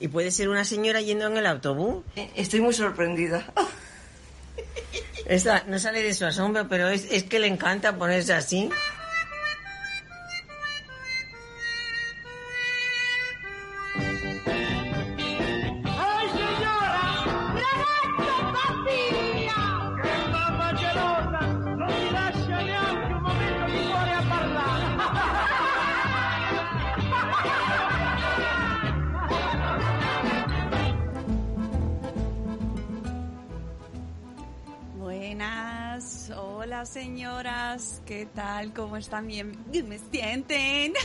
¿Y puede ser una señora yendo en el autobús? Estoy muy sorprendida. Esta no sale de su asombro, pero es, es que le encanta ponerse así. Hola señoras, ¿qué tal? ¿Cómo están? Bien, me sienten.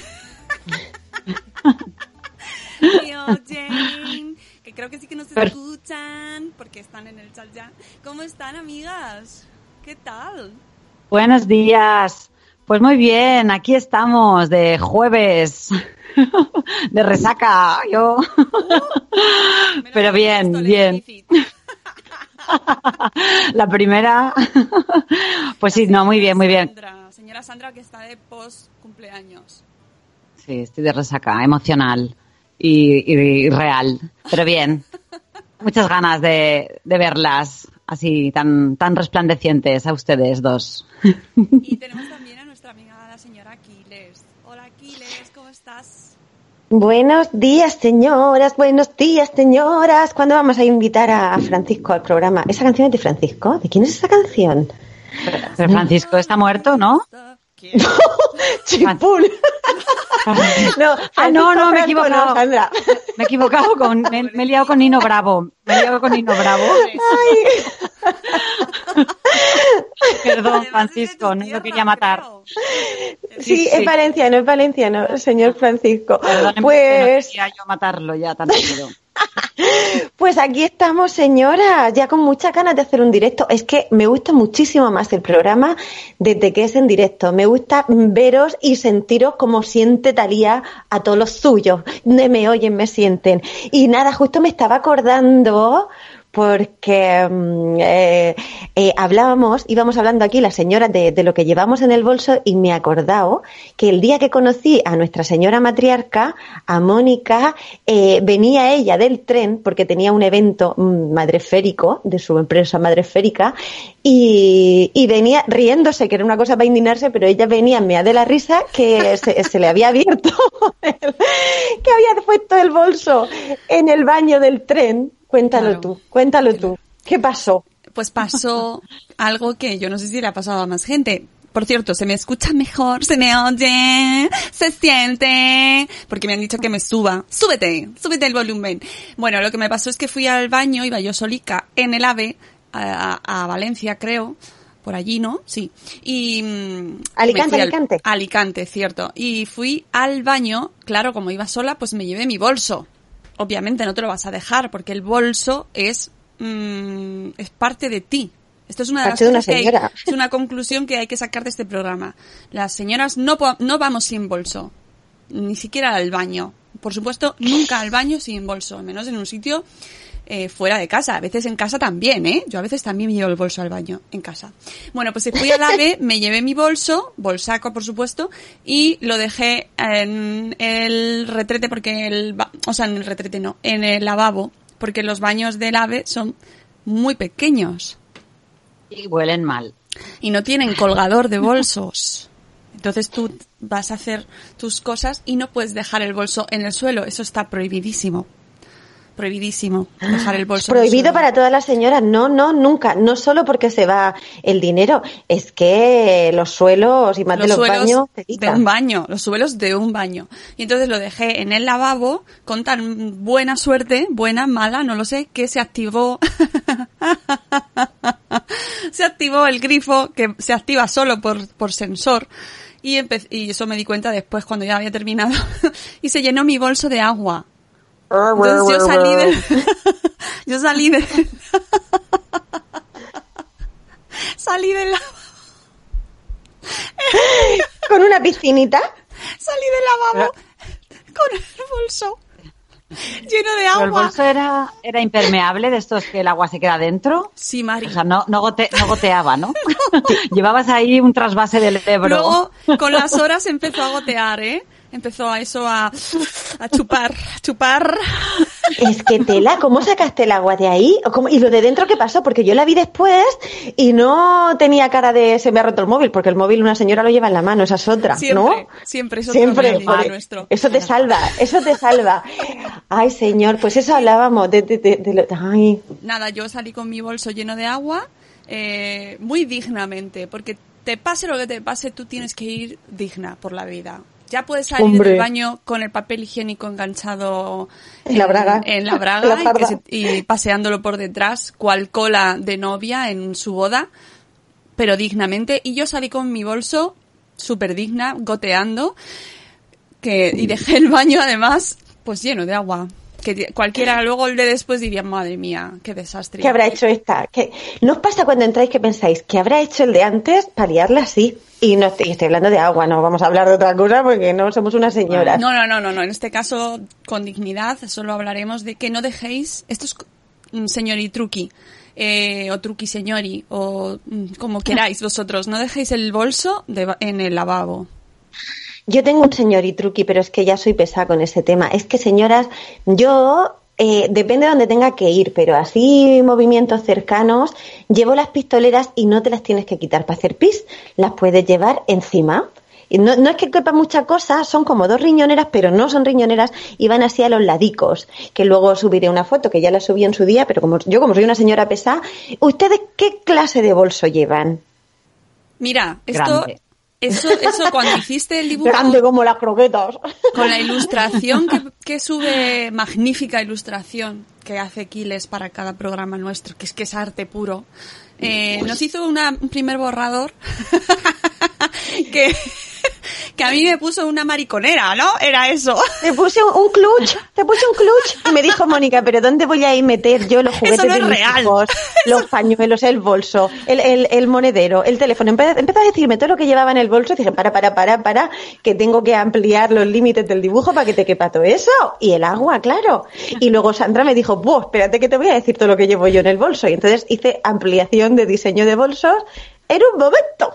Me oyen, que creo que sí que nos escuchan porque están en el chat ya. ¿Cómo están, amigas? ¿Qué tal? Buenos días. Pues muy bien, aquí estamos de jueves, de resaca, yo. Menos Pero bien, bien. La primera, pues sí, no, muy bien, muy bien. Sandra, señora Sandra que está de post cumpleaños. Sí, estoy de resaca, emocional y, y real, pero bien. Muchas ganas de, de verlas así tan, tan resplandecientes a ustedes dos. Y tenemos también a nuestra amiga la señora Aquiles. Hola Aquiles, ¿cómo estás? Buenos días, señoras, buenos días, señoras. ¿Cuándo vamos a invitar a Francisco al programa? ¿Esa canción es de Francisco? ¿De quién es esa canción? Pero Francisco está muerto, ¿no? ¿Quién? Chipul. No, Ah, no, no, me he equivocado. Sandra. Me he equivocado con, me, me he liado con Nino Bravo. Me he liado con Nino Bravo. Perdón, Francisco, no lo quería matar. Sí, Sí, es valenciano, es valenciano, señor Francisco. Perdóneme que no Pues, quería yo matarlo ya tan rápido. pues aquí estamos, señoras, ya con muchas ganas de hacer un directo. Es que me gusta muchísimo más el programa desde que es en directo. Me gusta veros y sentiros como siente Talía a todos los suyos. Me oyen, me sienten. Y nada, justo me estaba acordando porque mm, eh, eh, hablábamos, íbamos hablando aquí las señoras de, lo que llevamos en el bolso y me he acordado que el día que conocí a nuestra señora matriarca, a Mónica, eh, venía ella del tren porque tenía un evento mm, madreférico de su empresa madreférica y, venía riéndose, que era una cosa para indignarse, pero ella venía mea de la risa que se, se le había abierto, que había puesto el bolso en el baño del tren. Cuéntalo Claro. tú, cuéntalo tú. ¿Qué pasó? Pues pasó algo que yo no sé si le ha pasado a más gente. Por cierto, se me escucha mejor, se me oye, se siente, porque me han dicho que me suba. Súbete, súbete el volumen. Bueno, lo que me pasó es que fui al baño, iba yo solica en el AVE, a, a Valencia creo, por allí, ¿no? Sí. Y... mm, Alicante, al- Alicante. Alicante, cierto. Y fui al baño, claro, como iba sola, pues me llevé mi bolso. Obviamente no te lo vas a dejar, porque el bolso es, mm, es parte de ti. Esto es una de las Parte de una cosas que hay- señora. es una conclusión que hay que sacar de este programa. Las señoras no, no vamos sin bolso, ni siquiera al baño. Por supuesto, nunca al baño sin bolso, al menos en un sitio eh, fuera de casa. A veces en casa también, ¿eh? Yo a veces también me llevo el bolso al baño en casa. Bueno, pues fui al AVE, me llevé mi bolso, bolsaco por supuesto, y lo dejé en el retrete porque el, ba- o sea, en el retrete no, en el lavabo, porque los baños del AVE son muy pequeños Y huelen mal. y no tienen colgador de bolsos. Entonces tú vas a hacer tus cosas y no puedes dejar el bolso en el suelo. Eso está prohibidísimo. Prohibidísimo dejar el bolso. Prohibido para todas las señoras. No, no, nunca. No solo porque se va el dinero, es que los suelos y más de los suelos baños. de un baño, los suelos de un baño. Y entonces lo dejé en el lavabo con tan buena suerte, buena, mala, no lo sé, que se activó, se activó el grifo que se activa solo por, por sensor. Y, y eso me di cuenta después cuando ya había terminado. y se llenó mi bolso de agua. Entonces yo salí de, yo salí de, salí del lavabo. Con una piscinita. salí del lavabo con el bolso lleno de Pero el agua. bolso era, era impermeable, de estos que el agua se queda dentro. Sí, Mari. O sea, no, no, gote- no goteaba, ¿no? Llevabas ahí un trasvase del Ebro. Luego, con las horas empezó a gotear, ¿eh? Empezó a eso a, a chupar, a chupar. Es que tela, ¿cómo sacaste el agua de ahí? ¿O cómo- ¿Y lo de dentro qué pasó? Porque yo la vi después y no tenía cara de se me ha roto el móvil, porque el móvil una señora lo lleva en la mano, esa es otra, Siempre, ¿no? siempre es otro Siempre. nuestro. Eso te salva, eso te salva. Ay, señor, pues eso hablábamos de, de- de- de lo- ay. Nada, yo salí con mi bolso lleno de agua, eh, muy dignamente, porque te pase lo que te pase, tú tienes que ir digna por la vida. Ya puedes salir Hombre. del baño con el papel higiénico enganchado En la braga. en la braga la y, que farda. se- y paseándolo por detrás, cual cola de novia en su boda, pero dignamente. Y yo salí con mi bolso súper digna, goteando, que, y dejé el baño además pues lleno de agua. Que cualquiera luego el de después diría, madre mía, qué desastre. ¿Qué habrá hecho esta? ¿Qué? ¿No os pasa cuando entráis que pensáis que habrá hecho el de antes para liarla así? Y no estoy, estoy hablando de agua, no vamos a hablar de otra cosa porque no somos unas señoras. No, no, no, no, no. En este caso, con dignidad, solo hablaremos de que no dejéis, esto es mm, señori truqui, eh, o truqui señori, o mm, como queráis vosotros, no dejéis el bolso de en el lavabo. Yo tengo un señor y truqui, pero es que ya soy pesada con ese tema. Es que, señoras, yo eh, depende de donde tenga que ir, pero así movimientos cercanos, llevo las pistoleras y no te las tienes que quitar para hacer pis, las puedes llevar encima. Y no, no es que quepa mucha cosa, son como dos riñoneras, pero no son riñoneras y van así a los ladicos, que luego subiré una foto, que ya la subí en su día, pero como yo como soy una señora pesada, ¿ustedes qué clase de bolso llevan? Mira, esto, Grande. Eso, eso cuando hiciste el dibujo Grande como las croquetas. con la ilustración que, que sube, magnífica ilustración que hace Quiles para cada programa nuestro, que es que es arte puro, eh, nos hizo una- un primer borrador que, que a mí me puso una mariconera, ¿no? Era eso. Te puse un, un clutch, te puse un clutch y me dijo Mónica, pero ¿dónde voy a ir meter yo los juguetes no de es mis real. hijos, los pañuelos, el bolso, el, el, el monedero, el teléfono? Empe- Empezó a decirme todo lo que llevaba en el bolso y dije, para, para, para, para, que tengo que ampliar los límites del dibujo para que te quepa todo eso. Y el agua, claro. Y luego Sandra me dijo, buah, espérate que te voy a decir todo lo que llevo yo en el bolso. Y entonces hice ampliación de diseño de bolsos en un momento.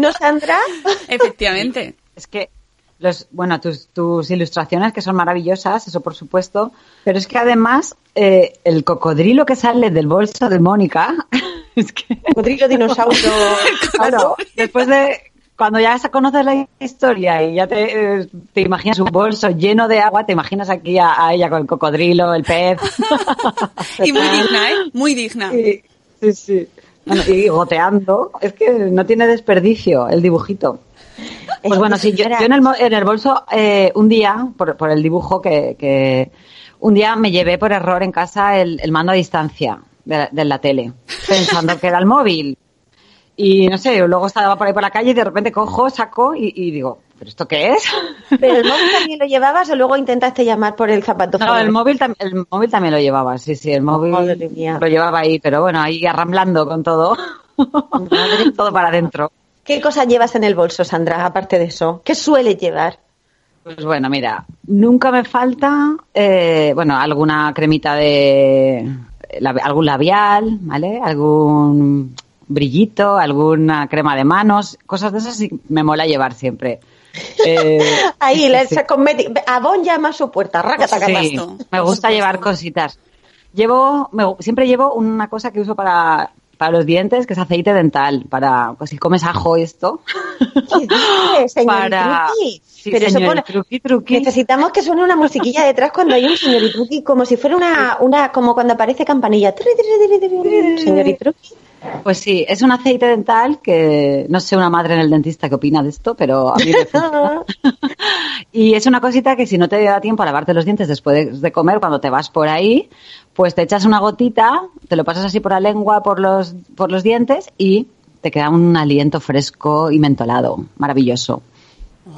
¿No, Sandra? Efectivamente. Es que, los, bueno, tus, tus ilustraciones que son maravillosas, eso por supuesto, pero es que además eh, el cocodrilo que sale del bolso de Mónica, es que, Cocodrilo dinosaurio. claro, después de cuando ya se conoces la historia y ya te, eh, te imaginas un bolso lleno de agua, te imaginas aquí a, a ella con el cocodrilo, el pez. Y muy digna, ¿eh? Muy digna. Sí, sí. Y goteando, es que no tiene desperdicio el dibujito. Pues bueno, sí, yo, en, el, en el bolso eh, un día, por, por el dibujo que, que un día me llevé por error en casa el, el mando a distancia de, la- tele, pensando que era el móvil. Y no sé, luego estaba por ahí por la calle y de repente cojo, saco y digo, ¿pero esto qué es? ¿Pero el móvil también lo llevabas o luego intentaste llamar por el zapato? No, el móvil, el móvil también lo llevaba, sí, sí, el móvil lo llevaba ahí, pero bueno, ahí arramblando con todo, todo para adentro. ¿Qué cosas llevas en el bolso, Sandra, aparte de eso? ¿Qué sueles llevar? Pues bueno, mira, nunca me falta, eh, bueno, alguna cremita de, algún labial, ¿vale? Algún brillito, alguna crema de manos, cosas de esas sí me mola llevar siempre. Eh, Ahí, la, sí. cosmeti- Avon llama a su puerta, raca, taca, Sí, me gusta llevar cositas. Llevo, me- siempre llevo una cosa que uso para, para los dientes, que es aceite dental, para, pues si comes ajo y esto. ¿Qué dices, señor Para- Truqui? Sí, Pero eso señor pone- Truqui, Truqui. Necesitamos que suene una musiquilla detrás cuando hay un señor Truqui, como si fuera una, una, como cuando aparece campanilla. Señor Truqui. Pues sí, es un aceite dental que no sé una madre en el dentista qué opina de esto, pero a mí me funciona. y es una cosita que si no te da tiempo a lavarte los dientes después de, de comer, cuando te vas por ahí, pues te echas una gotita, te lo pasas así por la lengua, por los, por los dientes y te queda un aliento fresco y mentolado. Maravilloso.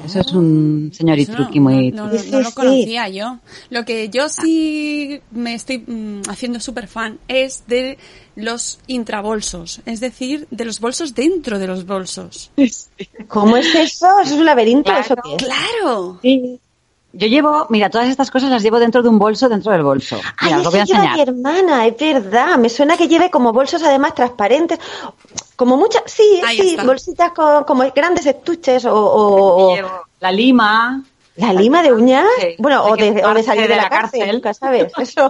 Eso es un señor Eso truqui muy... no, no, no lo conocía yo. Lo que yo sí me estoy mm, haciendo súper fan es de los intrabolsos, es decir, de los bolsos dentro de los bolsos. ¿Cómo es eso? ¿Eso es un laberinto? Claro. ¿Eso qué es? ¡Claro! Sí. Yo llevo, mira, todas estas cosas las llevo dentro de un bolso, dentro del bolso. Mira, Ay, os lo voy a eso lleva mi hermana, es verdad. Me suena que lleve como bolsos además transparentes. Como muchas, sí, Ahí sí, está. bolsitas con, como grandes estuches o, o- o- Llevo la lima, la lima de uñas. Sí. Bueno, o De o salir de, de la, la cárcel, cárcel. nunca sabes. Eso.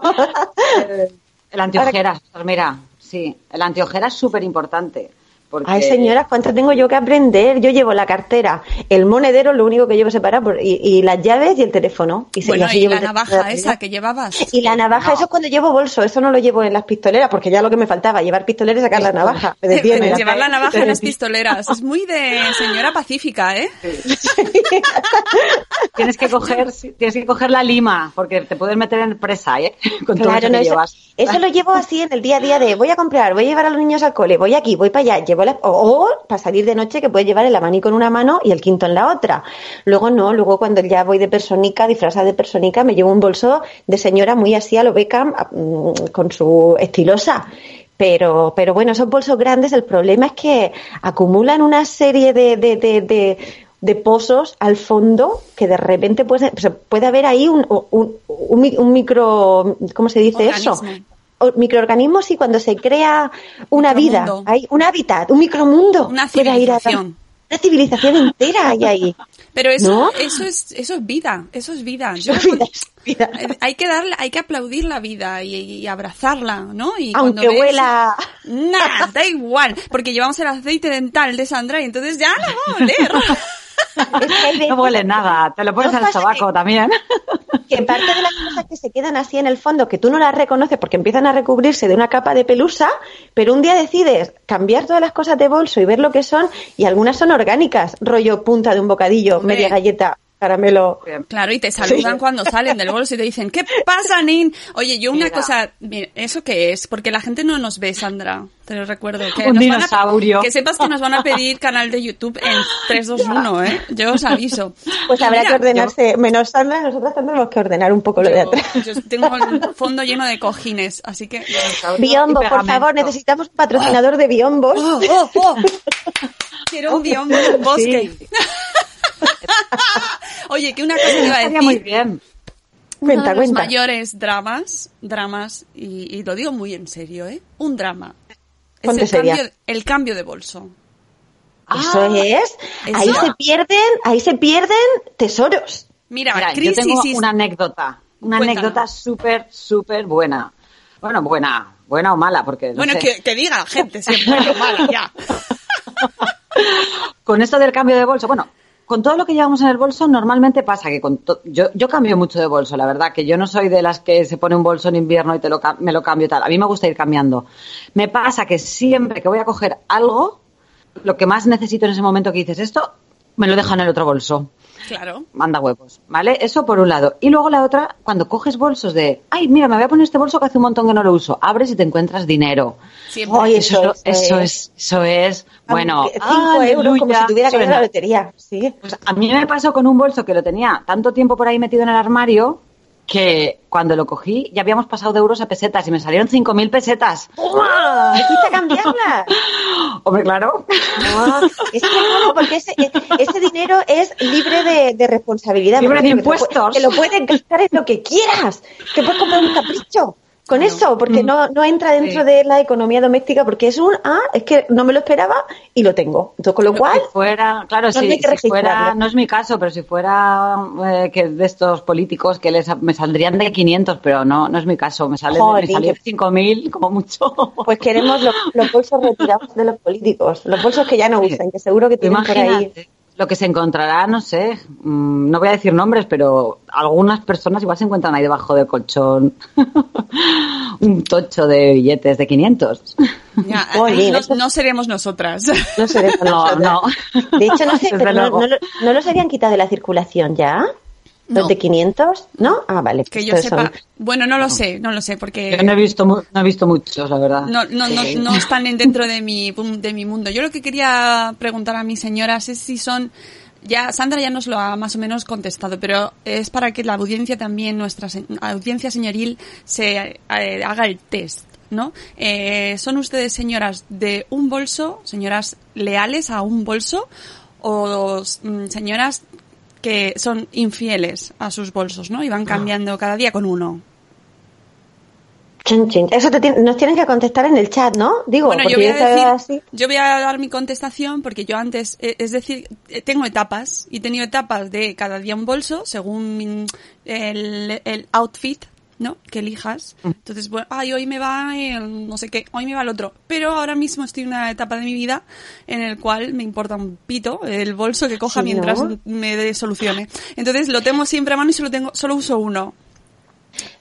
el antiojeras, pues mira, sí, el antiojeras es súper importante. Porque... Ay, señoras, ¿cuánto tengo yo que aprender? Yo llevo la cartera, el monedero, lo único que llevo separado, y, y las llaves y el teléfono. Y, Bueno, así y la navaja esa que llevabas. Y la navaja, No. eso es cuando llevo bolso, eso no lo llevo en las pistoleras, porque ya lo que me faltaba, llevar pistoleras y sacar la navaja. Me detiene, la- Llevar la navaja en las pistoleras. Es muy de señora pacífica, ¿eh? Tienes que coger, sí, tienes que coger la lima, porque te puedes meter en presa, ¿eh? Con todo Claro, no, que eso, llevas. eso lo llevo así en el día a día de voy a comprar, voy a llevar a los niños al cole, voy aquí, voy para allá, llevo o, para salir de noche que puedes llevar el abanico en una mano y el quinto en la otra. Luego no, luego cuando ya voy de personicas, disfrazada de personicas, me llevo un bolso de señora muy así a lo Beckham, mm, con su estilosa. Pero, pero bueno, esos bolsos grandes, el problema es que acumulan una serie de, de, de, de, pozos al fondo que de repente puede, puede haber ahí un, un, un, mi- un micro, ¿cómo se dice eso? Microorganismos y cuando se crea una vida, hay un hábitat, un micromundo. Una civilización. una civilización entera hay ahí. Pero eso, ¿No? eso es, eso es vida, eso es vida. Yo- Vida, vida. Hay que darle, hay que aplaudir la vida y, y abrazarla, ¿no? Y Aunque cuando ves- huela. Nah, da igual, porque llevamos el aceite dental de Sandra y entonces ya no va a oler. Es que hay No huele nada, te lo pones No al pasa tabaco también. que parte de las cosas que se quedan así en el fondo, que tú no las reconoces porque empiezan a recubrirse de una capa de pelusa, pero un día decides cambiar todas las cosas de bolso y ver lo que son, y algunas son orgánicas, rollo punta de un bocadillo, Hombre. media galleta, caramelo. Claro, y te saludan cuando salen del bolso y te dicen, ¿qué pasa, Nin? Oye, yo una Mira. cosa, mira, ¿eso qué es? Porque la gente no nos ve, Sandra, te lo recuerdo. Que Un nos van a- dinosaurio. que sepas que nos van a pedir canal de YouTube en 3, 2, 1, ¿eh? Yo os aviso. Pues Y habrá mira, que ordenarse, menos Sandra, nosotras tendremos que ordenar un poco lo de atrás. yo tengo el fondo lleno de cojines, así que... Biombo, por favor, necesitamos un patrocinador de biombos. ¡Oh, oh, oh! Quiero un biombo en un bosque. Sí, Oye, que una cosa te iba a estaría muy decir. bien. Uno Cuenta, de los cuenta. mayores dramas, dramas, y, y lo digo muy en serio, ¿eh? Un drama. Es el seria. cambio, el cambio de bolso. Eso Ah, es. eso. Ahí se pierden, ahí se pierden tesoros. Mira, Mira, yo crisis tengo y- una anécdota, una Cuéntanos. anécdota súper, súper buena. Bueno, buena, buena o mala, porque no Bueno, sé. que, que diga gente siempre lo malo, ya. Con esto del cambio de bolso, bueno, con todo lo que llevamos en el bolso, normalmente pasa que con to- yo, yo cambio mucho de bolso, la verdad, que yo no soy de las que se pone un bolso en invierno y te lo, me lo cambio tal. A mí me gusta ir cambiando. Me pasa que siempre que voy a coger algo, lo que más necesito en ese momento que dices esto, me lo dejo en el otro bolso. Claro. Manda huevos, ¿vale? Eso por un lado. Y luego la otra, cuando coges bolsos de, ay, mira, me voy a poner este bolso que hace un montón que no lo uso. Abres y te encuentras dinero. Siempre. Oye, Eso, eso, eso es. es, eso es, bueno, euros como si tuviera que ir a suena. la lotería. Sí. Pues a mí me pasó con un bolso que lo tenía tanto tiempo por ahí metido en el armario que cuando lo cogí ya habíamos pasado de euros a pesetas y me salieron 5.000 pesetas. ¿Me fuiste a cambiarla? Hombre, claro. No, es que no, porque ese, ese dinero es libre de, de responsabilidad. Libre de te impuestos. Que lo puedes gastar en lo que quieras. Te puedes comprar un capricho. Con Claro. eso, porque Mm. no, no entra dentro Sí. de la economía doméstica, porque es un, ah, es que no me lo esperaba y lo tengo. Entonces, con lo cual, Si fuera, claro, no hay que si fuera, no es mi caso, pero si fuera eh, que de estos políticos que les me saldrían de 500, pero no, no es mi caso, me salen Joder, me salen qué- 5000 como mucho. pues queremos los, los bolsos retirados de los políticos, los bolsos que ya no usan, que seguro que tienen por ahí. Lo que se encontrará, no sé, mm, no voy a decir nombres, pero algunas personas igual se encuentran ahí debajo del colchón un tocho de billetes de 500. Ya, no, no seremos nosotras. No sé, No, no. De hecho, no sé, pero no lo- ¿no los habían quitado de la circulación ya? ¿Los No. de 500? ¿No? Ah, vale. que pues yo todos sepa. son- Bueno, no lo sé, no lo sé, porque Yo no he visto, mu- no he visto muchos, la verdad. no, no, no, no están en- dentro de mi, de mi mundo. Yo lo que quería preguntar a mis señoras es si son, ya Sandra ya nos lo ha más o menos contestado, pero es para que la audiencia también, nuestra se- audiencia señoril, se eh, haga el test. ¿No? Eh, ¿Son ustedes señoras de un bolso, señoras leales a un bolso, o mm, señoras que son infieles a sus bolsos, ¿no? Y van cambiando cada día con uno. Chin, chin. Eso te nos tienen que contestar en el chat, ¿no? Digo, Bueno, yo voy, a decir, así. yo voy a dar mi contestación porque yo antes, eh, es decir, eh, tengo etapas y he tenido etapas de cada día un bolso según el, el outfit, ¿no? Que elijas. Entonces, bueno, ay, hoy me va el no sé qué, hoy me va el otro. Pero ahora mismo estoy en una etapa de mi vida en el cual me importa un pito el bolso que coja Sí, mientras ¿no? me dé solucione. Entonces lo tengo siempre a mano y solo tengo, solo uso uno.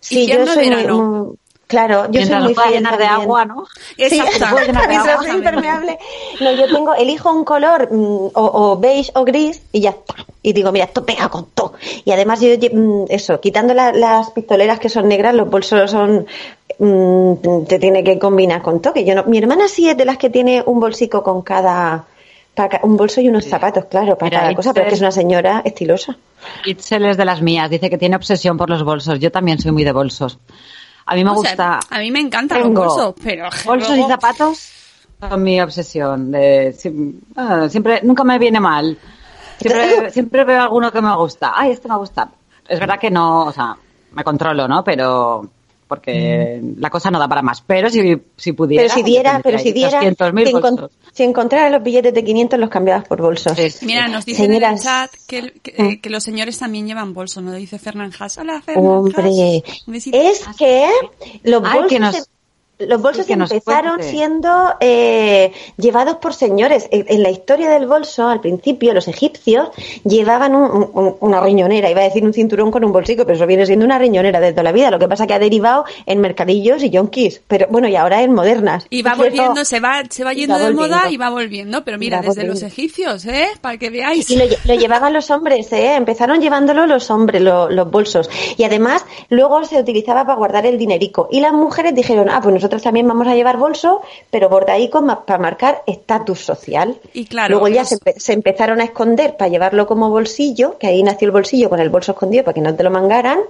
Sí, yo muy, verano. muy- Claro, yo Mientras soy muy pueda fiel llenar de agua, ¿no? Sí, Exacto. llenar de agua. impermeable. No, yo tengo, elijo un color mm, o, o beige o gris y ya está. Y digo, mira, esto pega con todo. Y además yo, mm, eso, quitando la- las pistoleras que son negras, los bolsos son, mm, te tiene que combinar con todo. Que yo no, mi hermana sí es de las que tiene un bolsico con cada, para un bolso y unos zapatos, claro, para Mira, cada cosa, pero es que es una señora estilosa. Itzel es de las mías, dice que tiene obsesión por los bolsos. Yo también soy muy de bolsos. A mí me O sea, gusta. a mí me encantan los bolsos, pero bolsos y zapatos son mi obsesión. De, ah, siempre, nunca me viene mal. Siempre, siempre veo alguno que me gusta. Ay, este me gusta. Es verdad que no, o sea, me controlo, ¿no? Pero porque la cosa no da para más. Pero si, si pudiera. Pero si diera, pero si diera, 200.000 si, encon- bolsos. si encontrara los billetes de 500 los cambiabas por bolsos. Sí. Mira, nos dicen en el chat que, que, Mm. eh, que los señores también llevan bolso, ¿no? Dice Fernán Haas. Hola, Fernán Hombre, Haas. Es que los Ay, bolsos, que nos- los bolsos empezaron cuente. siendo eh, llevados por señores. En, en la historia del bolso, al principio, los egipcios llevaban un- un- una riñonera, iba a decir un cinturón con un bolsico, pero eso viene siendo una riñonera de toda la vida. Lo que pasa que ha derivado en mercadillos y yonkis, pero bueno, y ahora en modernas. Y va volviendo, se va, se va yendo va de moda y va volviendo. Pero mira, desde los egipcios, ¿eh? Para que veáis. Y lo, lle- lo llevaban los hombres, ¿eh? Empezaron llevándolo los hombres, lo- los bolsos. Y además, luego se utilizaba para guardar el dinerico. Y las mujeres dijeron, ah, pues nosotros también vamos a llevar bolso, pero bordaico ma- para marcar estatus social. Y claro, Luego ya se, se empezaron a esconder para llevarlo como bolsillo, que ahí nació el bolsillo con el bolso escondido para que no te lo mangaran.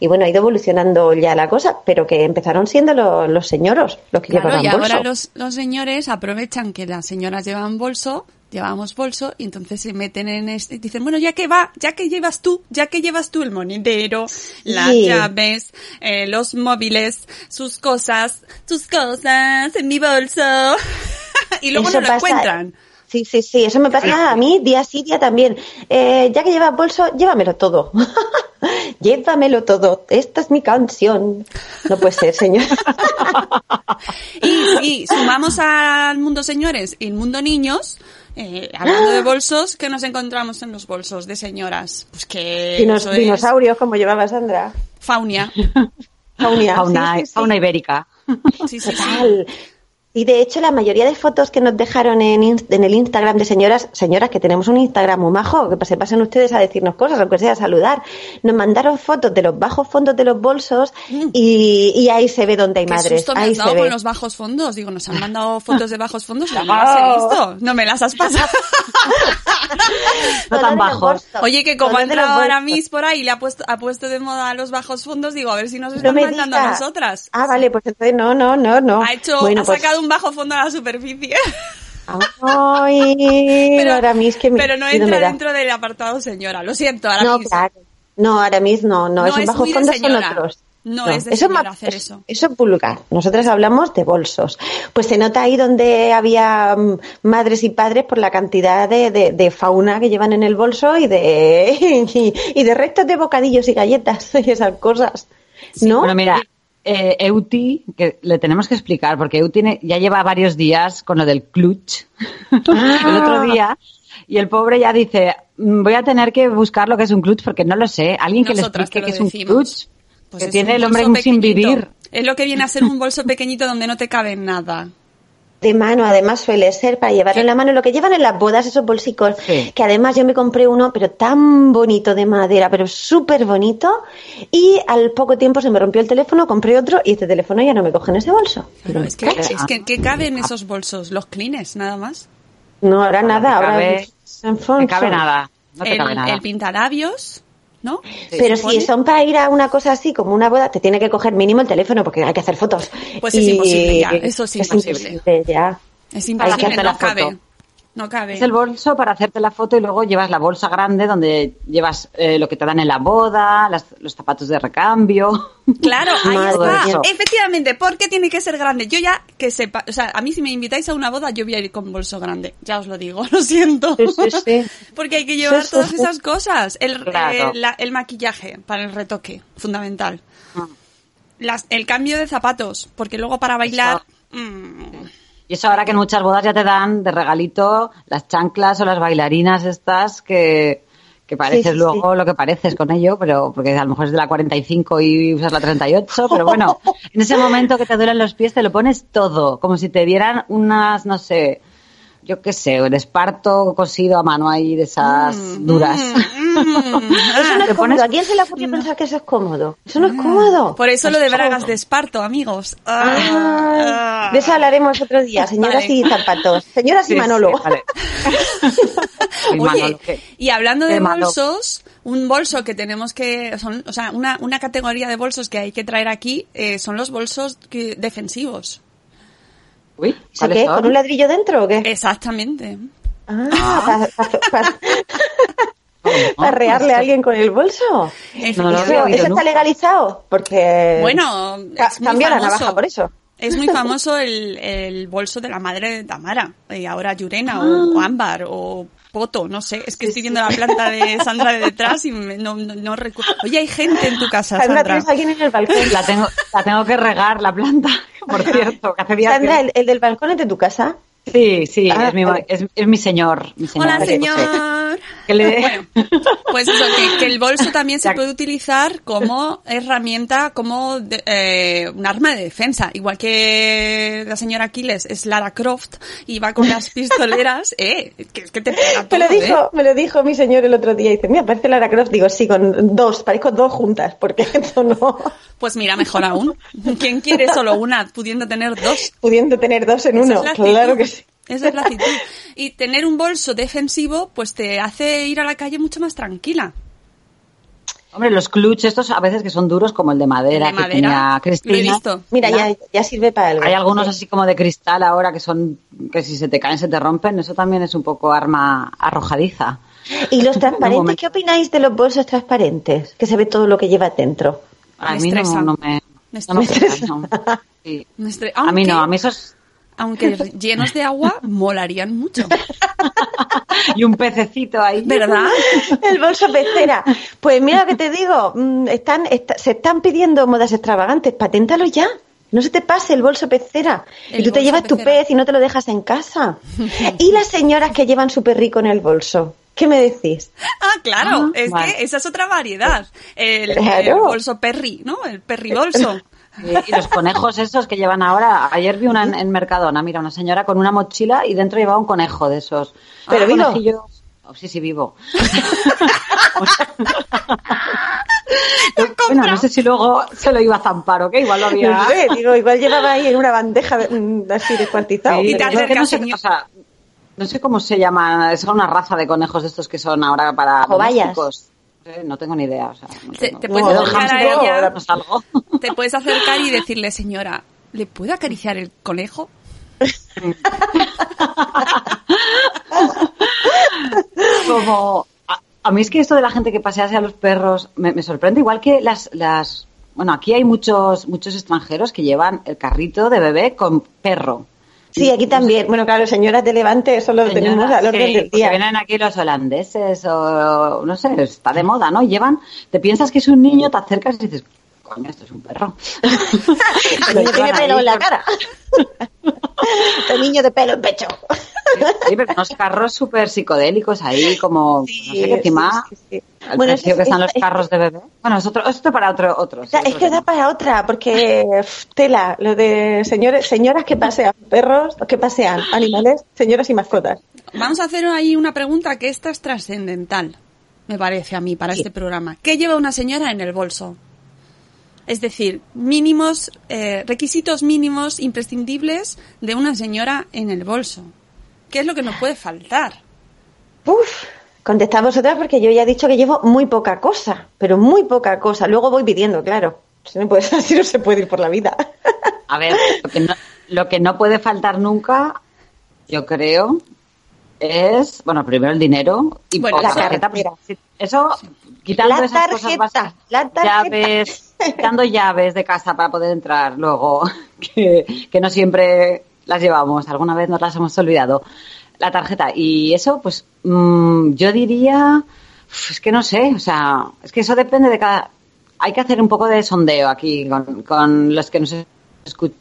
Y bueno, ha ido evolucionando ya la cosa, pero que empezaron siendo los, los señoros los que Claro, llevaban y bolso. ahora los, los señores aprovechan que las señoras llevan bolso, llevamos bolso, y entonces se meten en este, y dicen, bueno, ya que va, ya que llevas tú, ya que llevas tú el monedero, las llaves, eh, los móviles, sus cosas, tus cosas en mi bolso, y luego Eso no lo pasa- encuentran. Sí, sí, sí, eso me pasa a mí día sí, día también. Eh, ya que llevas bolso, llévamelo todo. llévamelo todo. Esta es mi canción. No puede ser, señor. Y si sumamos al mundo señores y el mundo niños, eh, hablando de bolsos, ¿qué nos encontramos en los bolsos de señoras? Pues que Dinos- dinosaurios, como llevaba Sandra. faunia. Faunia. Fauna, sí, sí, sí. fauna ibérica. Sí, sí, sí. Total. Y de hecho, la mayoría de fotos que nos dejaron en, en el Instagram de señoras, señoras que tenemos un Instagram muy majo, que se pasen ustedes a decirnos cosas, aunque sea a saludar, nos mandaron fotos de los bajos fondos de los bolsos y, y ahí se ve donde hay Mm. Qué madres. susto me ahí has se dado ve. con los bajos fondos. Digo, nos han mandado fotos de bajos fondos, no me las he visto. No me las has pasado. No tan bajos. Oye, que como ha entrado ahora. Miss por ahí y le ha puesto, ha puesto de moda los bajos fondos, digo, a ver si nos No están me mandando a nosotras. Ah, vale, pues entonces no, no, no, no. Ha hecho, Bueno, ha pues- sacado un bajo fondo a la superficie. Ay, ahora mismo que me- pero no entra dentro del apartado señora. Lo siento, ahora No, mismo. claro. No, ahora mismo no, no. No, es bajos muy de fondos son otros. No, es de eso, hacer eso. Eso es vulgar. Nosotros hablamos de bolsos. Pues se nota ahí donde había mm, madres y padres por la cantidad de, de- de fauna que llevan en el bolso y de, y, y de restos de bocadillos y galletas y esas cosas. ¿No? Bueno, mira, eh, Euti, que le tenemos que explicar, porque Euti ya lleva varios días con lo del clutch. el otro día. Y el pobre ya dice, "Mm, voy a tener que buscar lo que es un clutch porque no lo sé. Alguien que Nosotras le explique qué es un clutch. Pues que tiene un el hombre sin vivir. Es lo que viene a ser un bolso pequeñito donde no te cabe nada. De mano, además suele ser para llevarlo en la mano, lo que llevan en las bodas, esos bolsicos, Sí. que además yo me compré uno, pero tan bonito de madera, pero súper bonito, y al poco tiempo se me rompió el teléfono, compré otro, y este teléfono ya no me coge en ese bolso. Claro, es que, es que, ¿qué cabe en esos bolsos? Los clines, nada más. No, ahora nada, ahora... cabe- Alfonso. No cabe nada. No te el, cabe nada. el pintalabios, ¿no? Pero si son para ir a una cosa así como una boda, te tiene que coger mínimo el teléfono porque hay que hacer fotos. Pues es imposible ya, eso es imposible. ya. Es imposible, no la cabe. No cabe. Es el bolso para hacerte la foto y luego llevas la bolsa grande donde llevas eh, lo que te dan en la boda, las- los zapatos de recambio. Claro, ahí está. mía. Efectivamente, ¿por qué tiene que ser grande? Yo ya que sepa, o sea, a mí si me invitáis a una boda, yo voy a ir con bolso grande. Ya os lo digo, lo siento. Sí, sí, sí. Porque hay que llevar todas esas cosas. El, Claro. eh, la- el maquillaje para el retoque, fundamental. Ah. Las, el cambio de zapatos, porque luego para bailar... mm, Y eso ahora que en muchas bodas ya te dan de regalito las chanclas o las bailarinas estas que, que pareces Sí, sí, luego lo que pareces con ello, pero porque a lo mejor es de la 45 y usas la 38, pero bueno, en ese momento que te duelen los pies te lo pones todo, como si te dieran unas, no sé, yo qué sé, un esparto cosido a mano ahí de esas duras. mm, mm. Eso no es cómodo. ¿A quién se le ocurrió pensar que eso es cómodo? Eso no es cómodo. Por eso lo de bragas de esparto, amigos. Ah, Ah. de eso hablaremos otro día, señoras Vale. y zapatos. Señoras y Sí, Manolo. sí, vale. Y Oye, y hablando de malo. bolsos, un bolso que tenemos que, son, o sea, una, una categoría de bolsos que hay que traer aquí eh, son los bolsos que- defensivos. Uy, ¿Eso ¿cuáles qué? ¿Con un ladrillo dentro o qué? Exactamente. Ah, para Ah, rearle a alguien con el bolso. No lo ¿Eso, eso está nunca. legalizado? Porque Bueno, ca- es muy cambió la navaja por eso. Es muy famoso el, el bolso de la madre de Tamara, y ahora Yurena Ah. o, o Ámbar o Poto, no sé, es que estoy viendo la planta de Sandra de detrás y me- no, no, no recuerdo. Oye, hay gente en tu casa, Sandra, Sandra. tienes a alguien en el balcón. La tengo, la tengo que regar, la planta, por cierto, que hace días Sandra, que- el, el del balcón es de tu casa. Sí, sí, Ah, es, mi, es, es mi señor. Mi señor Hola, señor. Que le- Bueno, pues eso, que, que el bolso también se puede utilizar como herramienta, como de- eh, un arma de defensa. Igual que la señora Aquiles es Lara Croft y va con las pistoleras, eh, que, que te pega Me todo, lo dijo, ¿eh? me lo dijo mi señor el otro día. Dice, mira, parece Lara Croft. Digo, sí, con dos, parezco dos juntas, porque esto no, Pues mira, mejor aún. ¿Quién quiere solo una, pudiendo tener dos? pudiendo tener dos en Esa uno. Claro que sí. Esa es la actitud. Y tener un bolso defensivo, pues te hace ir a la calle mucho más tranquila. Hombre, los clutch estos a veces que son duros como el de madera de que madera, tenía lo he Cristina. visto. Mira, ya, ya sirve para algo. Hay algunos así como de cristal ahora que son que si se te caen se te rompen. Eso también es un poco arma arrojadiza. ¿Y los transparentes? ¿Qué opináis de los bolsos transparentes? Que se ve todo lo que lleva dentro. A Me mí no, no me, Me no me estresa. estresa, no. Sí. A mí no, a mí esos Aunque llenos de agua, molarían mucho. y un pececito ahí. ¿Verdad? El bolso pecera. Pues mira lo que te digo, mm, están, está- se están pidiendo modas extravagantes, paténtalo ya. No se te pase el bolso pecera. El y tú te llevas tu pez y no te lo dejas en casa. y las señoras que llevan su perrico en el bolso. ¿Qué me decís? Ah, claro, Ah, es vale. que esa es otra variedad. El, bolso perri, ¿no? El perri bolso. Sí, Y los conejos esos que llevan ahora. Ayer vi una en, en Mercadona, mira, una señora con una mochila y dentro llevaba un conejo de esos. ¿Pero Ah, vivo? conejillos. Oh, sí, sí, vivo. bueno, no sé si luego se lo iba a zampar o qué, igual lo había... No sé, digo, igual llevaba ahí en una bandeja de- mm, así descuartizado. Sí, Y te acercas, no sé, o sea, no sé cómo se llama, es una raza de conejos estos que son ahora para Cobayas. No sé, No tengo ni idea. O sea, no Te- puedes No, acercar a ella. no. Te puedes acercar y decirle, señora, ¿le puedo acariciar el conejo? como a, a mí es que esto de la gente que pasease a los perros me, me sorprende igual que las las bueno, aquí hay muchos, muchos extranjeros que llevan el carrito de bebé con perro. Sí, aquí también. Bueno, claro, señoras de Levante, eso lo Señoras, tenemos al orden sí, del día. vienen aquí los holandeses o no sé, está de moda, ¿no? Llevan, te piensas que es un niño, te acercas y dices, coño, esto es un perro. El niño tiene pelo en la cara. El niño de pelo en pecho. Sí, pero unos carros súper psicodélicos ahí, como, no sé, que encima, sí, sí, el Bueno, precio es- que están es- los es- carros de bebé. Bueno, es otro, esto para otro, otro. es otro que da para otra, porque tela, lo de señores, señoras que pasean perros, que pasean animales, señoras y mascotas. Vamos a hacer ahí una pregunta que esta es trascendental, me parece a mí, para este programa. ¿Qué lleva una señora en el bolso? Es decir, mínimos, eh, requisitos mínimos imprescindibles de una señora en el bolso. ¿Qué es lo que nos puede faltar? Uf, contestad vosotras porque yo ya he dicho que llevo muy poca cosa, pero muy poca cosa. Luego voy pidiendo, claro. Si no, puede, así no se puede ir por la vida. A ver, lo que, no, lo que no puede faltar nunca, yo creo, es, bueno, primero el dinero y Bueno, la tarjeta. pues, sí, eso, quitando La esas cosas básicas, la tarjeta. llaves, quitando llaves de casa para poder entrar luego, que, que no siempre las llevamos, alguna vez nos las hemos olvidado. La tarjeta y eso, pues mm, yo diría, es que no sé, o sea, es que eso depende de cada... Hay que hacer un poco de sondeo aquí con, con los que nos escuchan.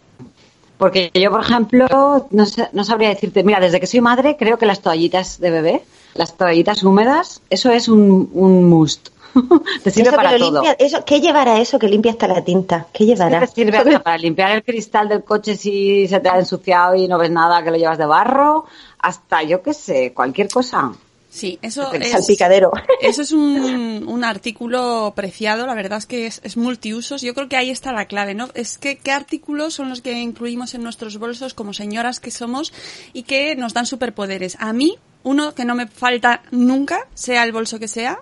Porque yo, por ejemplo, no, sé- no sabría decirte, mira, desde que soy madre, creo que las toallitas de bebé, las toallitas húmedas, eso es un, un must. te sirve Eso que para lo todo. limpia- eso, ¿Qué llevará eso que limpia hasta la tinta? ¿Qué llevará? te sirve hasta para limpiar el cristal del coche si se te ha ensuciado y no ves nada que lo llevas de barro, hasta yo qué sé, cualquier cosa. Sí, eso El es... salpicadero. Eso es un, un artículo preciado, la verdad es que es, es multiusos. Yo creo que ahí está la clave, ¿no? Es que qué artículos son los que incluimos en nuestros bolsos como señoras que somos y que nos dan superpoderes. A mí, uno que no me falta nunca, sea el bolso que sea,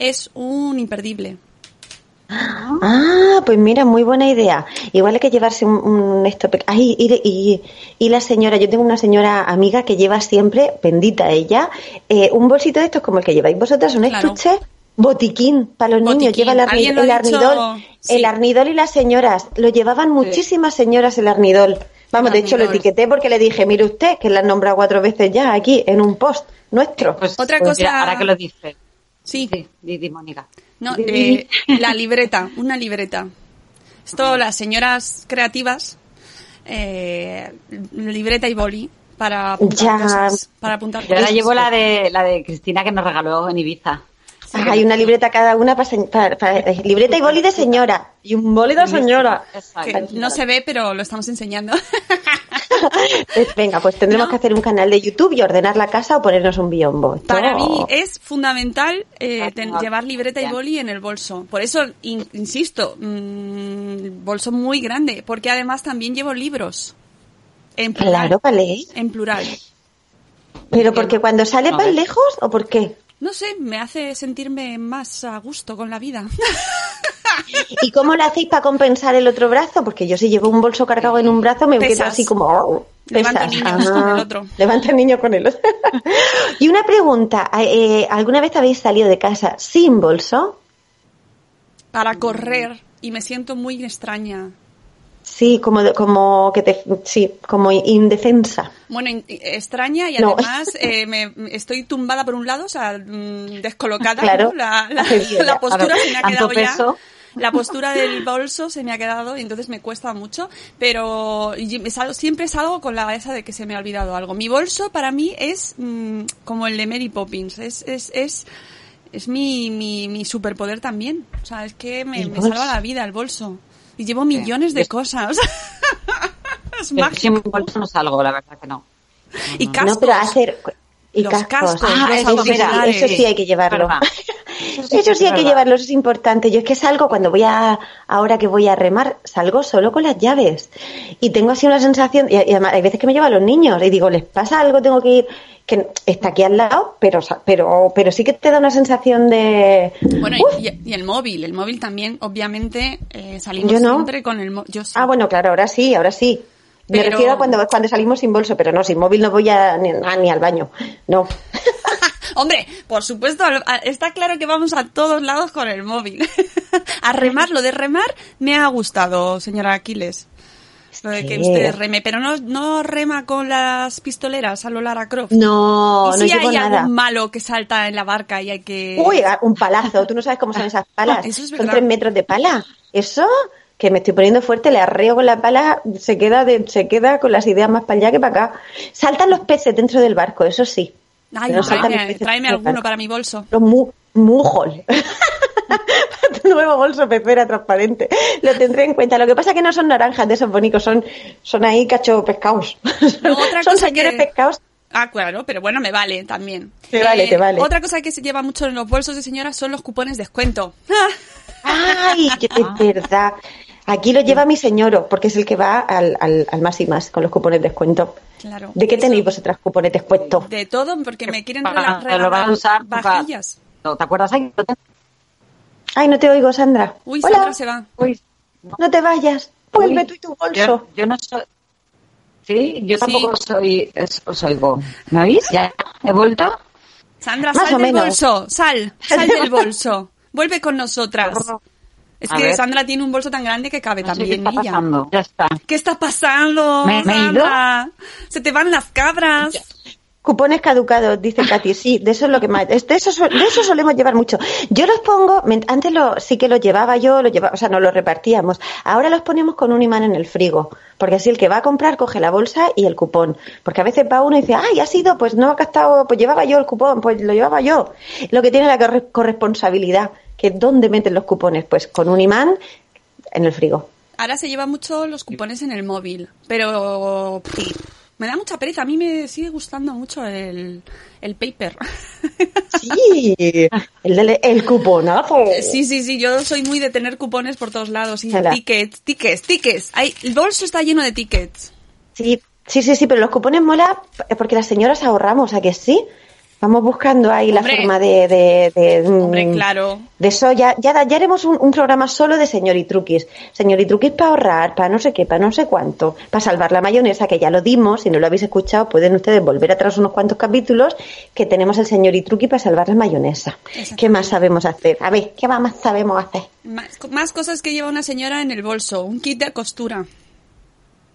es un imperdible. Ah, pues mira, muy buena idea. Igual hay que llevarse un, un esto. Ay, y, y- y la señora, yo tengo una señora amiga que lleva siempre, bendita ella, eh, un bolsito de estos como el que lleváis vosotras, un Claro. estuche, botiquín para los niños. Lleva el, arni- el dicho, arnidol, sí. el arnidol y las señoras. Lo llevaban muchísimas señoras el arnidol. Vamos, de hecho lo etiqueté porque le dije, mire usted, que la han nombrado cuatro veces ya aquí en un post nuestro. Pues, Otra pues cosa- mira, ahora que lo dices. Sí, di, Mónica. no, eh, la libreta, una libreta. Esto las señoras creativas, eh, libreta y boli para apuntar Ya. cosas. Para apuntar Yo ahora cosas. llevo la de, la de Cristina que nos regaló en Ibiza. Ah, Hay una libreta cada una para, para- para- eh, libreta y boli de señora. Y un boli de señora. Exacto. que no se ve, pero lo estamos enseñando. Pues venga, pues tendremos que hacer un canal de YouTube y ordenar la casa o ponernos un biombo. Esto- Para mí es fundamental eh, Ah, ten- llevar libreta y boli en el bolso. Por eso, in- insisto, mm, bolso muy grande, porque además también llevo libros. En plural. Claro, vale. En plural. Pero porque cuando sale ver. lejos o por qué? No sé, me hace sentirme más a gusto con la vida. ¿Y cómo lo hacéis para compensar el otro brazo? Porque yo si llevo un bolso cargado en un brazo me quedo Pesas. así como... oh, Levanta pesas. niños con el otro. Levanta el niño con el otro. y una pregunta, eh, ¿alguna vez habéis salido de casa sin bolso? Para correr y me siento muy extraña. Sí, como, de- como que te... Sí, como indefensa. Bueno, in- extraña y No. además eh, me, estoy tumbada por un lado, o sea, mm, descolocada. Claro. ¿no? La, la- la postura se me ha quedado ya. peso. La postura del bolso se me ha quedado y entonces me cuesta mucho, pero salgo- siempre salgo con la esa de que se me ha olvidado algo. Mi bolso para mí es mm, como el de Mary Poppins, es, es, es, es mi, mi, mi superpoder también. O sea, es que me, me salva la vida el bolso. Y llevo millones de cosas. es Yo sin mágico. bolso no salgo, la verdad que no. Y cascos. No, pero hacer... Y Los cascos. cascos, Ah, los eso, sí, eso sí hay que llevarlo. Eso sí hay que llevarlo, eso es importante. Yo es que salgo cuando voy a, ahora que voy a remar, salgo solo con las llaves. Y tengo así una sensación, y, y además hay veces que me llevan los niños y digo, ¿les pasa algo? Tengo que ir, que está aquí al lado, pero, pero, pero sí que te da una sensación de, Bueno, y, y el móvil, el móvil también, obviamente, eh, salimos Yo no. siempre con el móvil. Yo sí. ah, bueno, claro, ahora sí, ahora sí. Me refiero a cuando, cuando salimos sin bolso, pero no, sin móvil no voy a, ni, a- ni al baño. No. Hombre, por supuesto, está claro que vamos a todos lados con el móvil. a remar, lo de remar me ha gustado, señora Aquiles. Lo de que Sí. usted reme, pero no, no rema con las pistoleras a lo Lara Croft. No, ¿Y no si llevo hay nada. algún malo que salta en la barca y hay que... Uy, un palazo. Tú no sabes cómo son esas palas. Ah, eso es son tres metros de pala. Eso, que me estoy poniendo fuerte, le arreo con la pala, se queda, de, se queda con las ideas más para allá que para acá. Saltan los peces dentro del barco, eso sí. Ay, los tráeme, tráeme alguno para mi bolso. Los mu mujol. tu nuevo bolso pecera transparente. Lo tendré en cuenta. Lo que pasa es que no son naranjas de esos bonitos, son, son ahí cacho pescados. No, son señores que- pescados. Ah, claro, pero bueno, me vale también. Eh, Te vale, te vale. Otra cosa que se lleva mucho en los bolsos de señora son los cupones descuento. Ay, que- es verdad. Aquí lo lleva mi señoro, porque es el que va al, al, al más y más con los cupones de descuento. Claro. ¿De qué tenéis vosotras cupones de descuento? De todo, porque me quieren Para- rela- lo van a regalar usar vajillas. No, ¿Te acuerdas? Ay, no te- Ay, no te oigo, Sandra. Uy, Hola. Sandra se va. Uy, No te vayas. Vuelve Uy, tú y tu bolso. yo no soy... Sí, yo Sí. tampoco soy... es- os oigo. ¿Me oís? ¿Ya he vuelto? Sandra, Más sal o del menos. bolso, sal, sal del bolso. Vuelve con nosotras. Es A que ver. Sandra tiene un bolso tan grande que cabe No sé qué también está ella. pasando. Ya está. ¿Qué está pasando, ¿Me-? Sandra? Se te van las cabras. Cupones caducados, dice Katy. Sí, de eso es lo que más. De eso, de eso solemos llevar mucho. Yo los pongo, antes lo, sí que los llevaba yo, lo llevaba, o sea, no los repartíamos. Ahora los ponemos con un imán en el frigo. Porque así el que va a comprar coge la bolsa y el cupón. Porque a veces va uno y dice, ay, ha sido, pues no ha gastado, pues llevaba yo el cupón, pues lo llevaba yo. Lo que tiene la corre- corresponsabilidad, que ¿dónde meten los cupones? Pues con un imán en el frigo. Ahora se lleva mucho los cupones en el móvil, pero pff, me da mucha pereza. A mí me sigue gustando mucho el, el paper. Sí, el, el cuponazo. Sí, sí, sí, yo soy muy de tener cupones por todos lados y tickets, tickets, tickets. Hay, el bolso está lleno de tickets. Sí, sí, sí, sí, pero los cupones mola porque las señoras ahorramos, ¿a que sí? Vamos buscando ahí Hombre. la forma de... de, de, mm, Hombre, claro. De eso, ya, ya, ya haremos un, un programa solo de señoritruquis. Señoritruquis para ahorrar, para no sé qué, para no sé cuánto, para salvar la mayonesa, que ya lo dimos, si no lo habéis escuchado pueden ustedes volver atrás unos cuantos capítulos, que tenemos el señoritruqui para salvar la mayonesa. ¿Qué más sabemos hacer? A ver, ¿qué más sabemos hacer? Más, más cosas que lleva una señora en el bolso. Un kit de costura.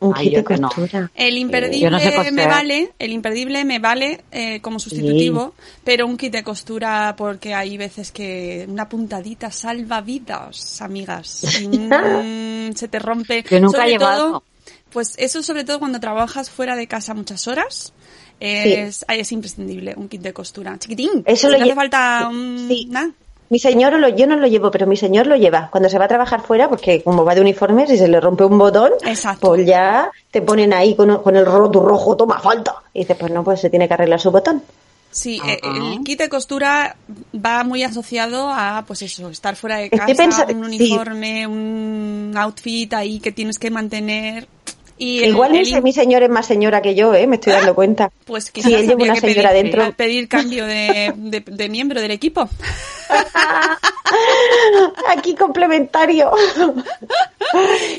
Un Ay, kit de yo que no. costura. El imperdible yo no sé coser. me vale, el imperdible me vale eh, como sustitutivo, pero un kit de costura porque hay veces que una puntadita salva vidas, amigas. Mm, se te rompe. Yo nunca Sobre he llevado. todo, pues eso sobre todo cuando trabajas fuera de casa muchas horas. Es, es imprescindible un kit de costura. Chiquitín. Eso lo te hace falta un, Sí. nada. Mi señor, lo, yo no lo llevo, pero mi señor lo lleva. Cuando se va a trabajar fuera, porque como va de uniforme, si se le rompe un botón, Exacto. pues ya te ponen ahí con, con el roto rojo, toma falta. Y dices, pues no, pues se tiene que arreglar su botón. Sí, eh, el kit de costura va muy asociado a, pues eso, estar fuera de casa, un sí. uniforme, un outfit ahí que tienes que mantener. Y el- Igual el mi, mi señor es más señora que yo, ¿eh? Me estoy dando cuenta. Pues quizás Sí, él lleva una señora pedir, dentro. pedir cambio de, de- de miembro del equipo. Aquí complementario.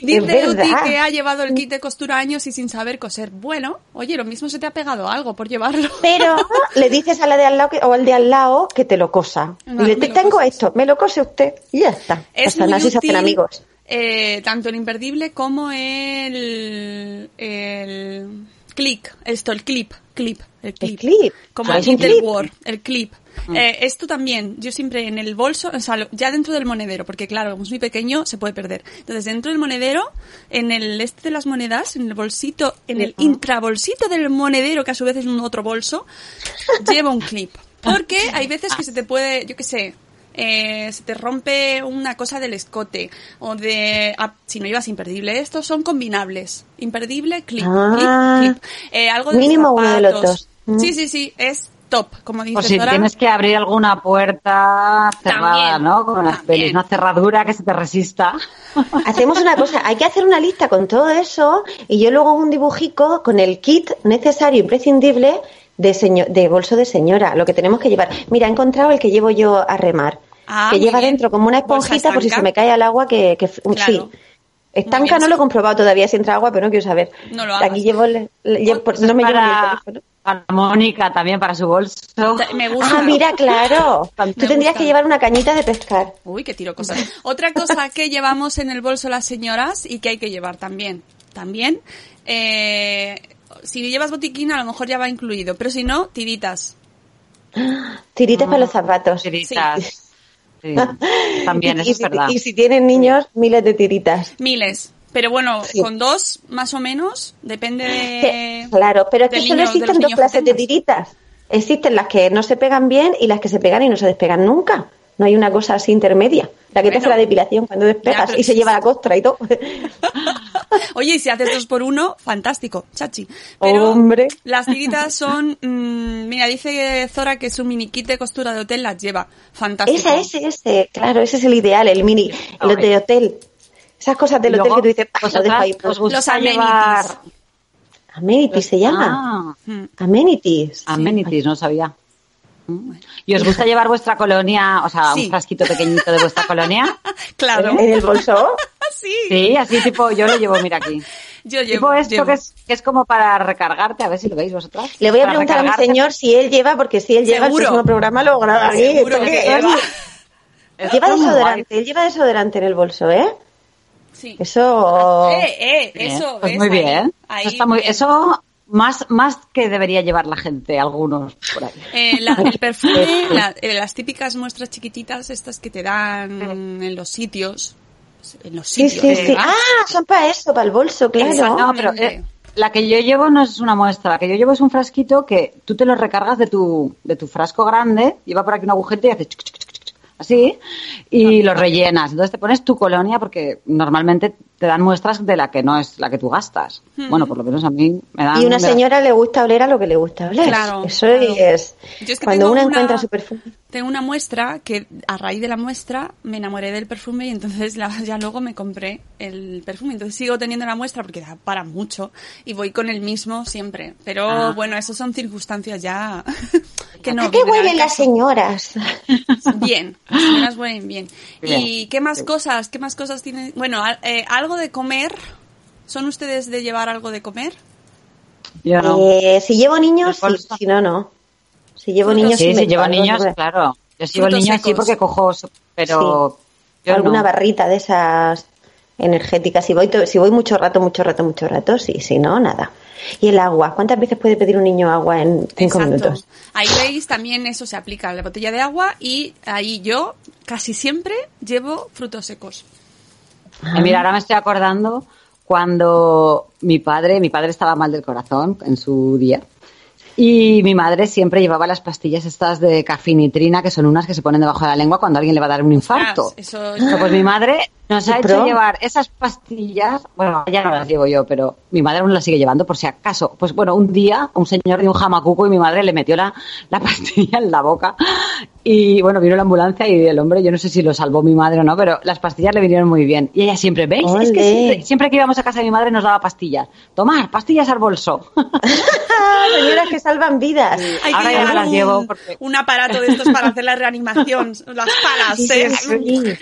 Dice Uti que ha llevado el kit de costura años y sin saber coser. Bueno, oye, lo mismo se te ha pegado algo por llevarlo. Pero le dices a la de al lado que- o al de al lado que te lo cosa. No, y le me te lo tengo esto, me lo cose usted. Y ya está. Es Hasta muy así se hacen útil, amigos. Eh, tanto el imperdible como el, el click, esto, el clip, clip, el clip. clip. Como Ah, el. Word, el clip. Eh, esto también, yo siempre en el bolso, o sea, ya dentro del monedero, porque claro, como es muy pequeño, se puede perder. Entonces, dentro del monedero, en el este de las monedas, en el bolsito, en el intrabolsito del monedero, que a su vez es un otro bolso, lleva un clip. Porque hay veces que se te puede, yo qué sé, eh, se te rompe una cosa del escote o de ah, si no llevas imperdible estos son combinables imperdible clip Ah. clip clip Eh, algo de Mínimo uno de los zapatos. dos. Mm. sí sí sí es top como dices Por si Dora. tienes que abrir alguna puerta cerrada, También, ¿no? Con las también. pelis, una cerradura que se te resista. Hacemos una cosa, hay que hacer una lista con todo eso y yo luego un dibujico con el kit necesario, imprescindible de, seño- de bolso de señora, lo que tenemos que llevar. Mira, he encontrado el que llevo yo a remar, Ah, que lleva bien. dentro como una esponjita por si se me cae al agua que... que Claro. Sí, Estanca no lo he comprobado todavía si entra agua, pero no quiero saber. No lo Aquí hagas. llevo, le- le- llevo- Pues no me es llevo para, teléfono. para Mónica también, para su bolso. Me gusta. Ah, mira, claro. Tú Me tendrías gusta. que llevar una cañita de pescar. Uy, que tiro cosas. Otra cosa que llevamos en el bolso las señoras y que hay que llevar también. También. eh, si llevas botiquín a lo mejor ya va incluido, pero si no, tiritas. Tiritas para los zapatos. Tiritas. Sí. También, y, eso y es si- verdad. y si tienen niños, miles de tiritas. Miles. Pero bueno, Sí. con dos, más o menos, depende de... Sí, claro, pero es que solo niño- existen dos clases de tiritas. Existen las que no se pegan bien y las que se pegan y no se despegan nunca. No hay una cosa así intermedia. La que te hace la depilación cuando despegas y se lleva la costra y todo. Oye, y si haces dos por uno, fantástico, chachi. Pero Hombre. las tiritas son... mm, mira, dice Zora que su mini kit de costura de hotel las lleva. Fantástico. Esa, ese, ese. Claro, ese es el ideal, el mini, el Ay. de hotel. Esas cosas del hotel que tú dices, "Ah, lo dejo vosotras ahí. os gusta Los amenities. llevar Amenities se llama. Ah. Amenities. amenities, no sabía. ¿Y os gusta llevar vuestra colonia, o sea, Sí. un frasquito pequeñito de vuestra colonia? Claro. En el bolso. Sí. Sí, así tipo, yo lo llevo, mira aquí. Yo tipo llevo, esto llevo. que es, que es como para recargarte, a ver si lo veis vosotras. Le voy a Para preguntar a mi recargarte. señor si él lleva, porque si él lleva el Seguro. próximo programa lo graba aquí. Seguro ¿Esto que lleva. Es Lleva desodorante, él lleva desodorante en el bolso, ¿eh? Sí. Eso. Eh, eh, Bien, eso, pues ¿ves? muy Ahí, bien. ahí, eso, está muy, bien. eso más, más que debería llevar la gente, algunos por ahí. Eh, la- el perfume, la- eh, las típicas muestras chiquititas, estas que te dan en los sitios. En los Sí, sitios. sí, sí. ¿verdad? Ah, son para eso, para el bolso, claro. No, pero eh, la que yo llevo no es una muestra, la que yo llevo es un frasquito que tú te lo recargas de tu, de tu frasco grande, lleva por aquí un agujete y hace así, y lo rellenas. Entonces te pones tu colonia porque normalmente te dan muestras de la que no es la que tú gastas. Bueno, por lo menos a mí me dan... Y una señora le gusta oler a lo que le gusta oler. Claro, Eso claro. es. Yo es que Cuando tengo una una- encuentra su perfume. Tengo una muestra que a raíz de la muestra me enamoré del perfume y entonces la- ya luego me compré el perfume. Entonces sigo teniendo la muestra porque da para mucho y voy con el mismo siempre. Pero Ah. bueno, eso son circunstancias ya que no ¿A qué huelen las señoras? Bien, las señoras huelen bien. Bien. ¿Y qué más cosas? ¿Qué más cosas tienen? Bueno, eh, algo de comer. ¿Son ustedes de llevar algo de comer? Yo no. Eh, si llevo niños, sí. Si no, no. Si llevo Frutos niños, Sí, si llevo niños, claro. Yo si llevo niños sí porque cojo, pero... yo alguna no. barrita de esas energéticas. Si voy, to- si voy mucho rato, mucho rato, mucho rato, sí, si no, nada. Y el agua. ¿Cuántas veces puede pedir un niño agua en cinco Exacto. minutos? Ahí veis también eso se aplica a la botella de agua y ahí yo casi siempre llevo frutos secos. Eh, Mira, ahora me estoy acordando cuando mi padre, mi padre estaba mal del corazón en su día. Y mi madre siempre llevaba las pastillas estas de cafinitrina, que son unas que se ponen debajo de la lengua cuando alguien le va a dar un infarto. Ostras, eso- pues mi madre nos ha ¿Qué hecho pro? llevar esas pastillas, bueno, ya no las llevo yo, pero mi madre aún las sigue llevando por si acaso. Pues bueno, un día un señor dio un jamacuco y mi madre le metió la, la pastilla en la boca y bueno, vino la ambulancia y el hombre, yo no sé si lo salvó mi madre o no, pero las pastillas le vinieron muy bien. Y ella siempre, ¿veis? Es que siempre, siempre que íbamos a casa de mi madre nos daba pastillas. Tomar, pastillas al bolso. ¡Ah, que salvan vidas! Hay Ahora que ya no llevar las un, llevo porque- un aparato de estos para hacer la reanimación, las palas, Sí, ¿eh? sí, sí.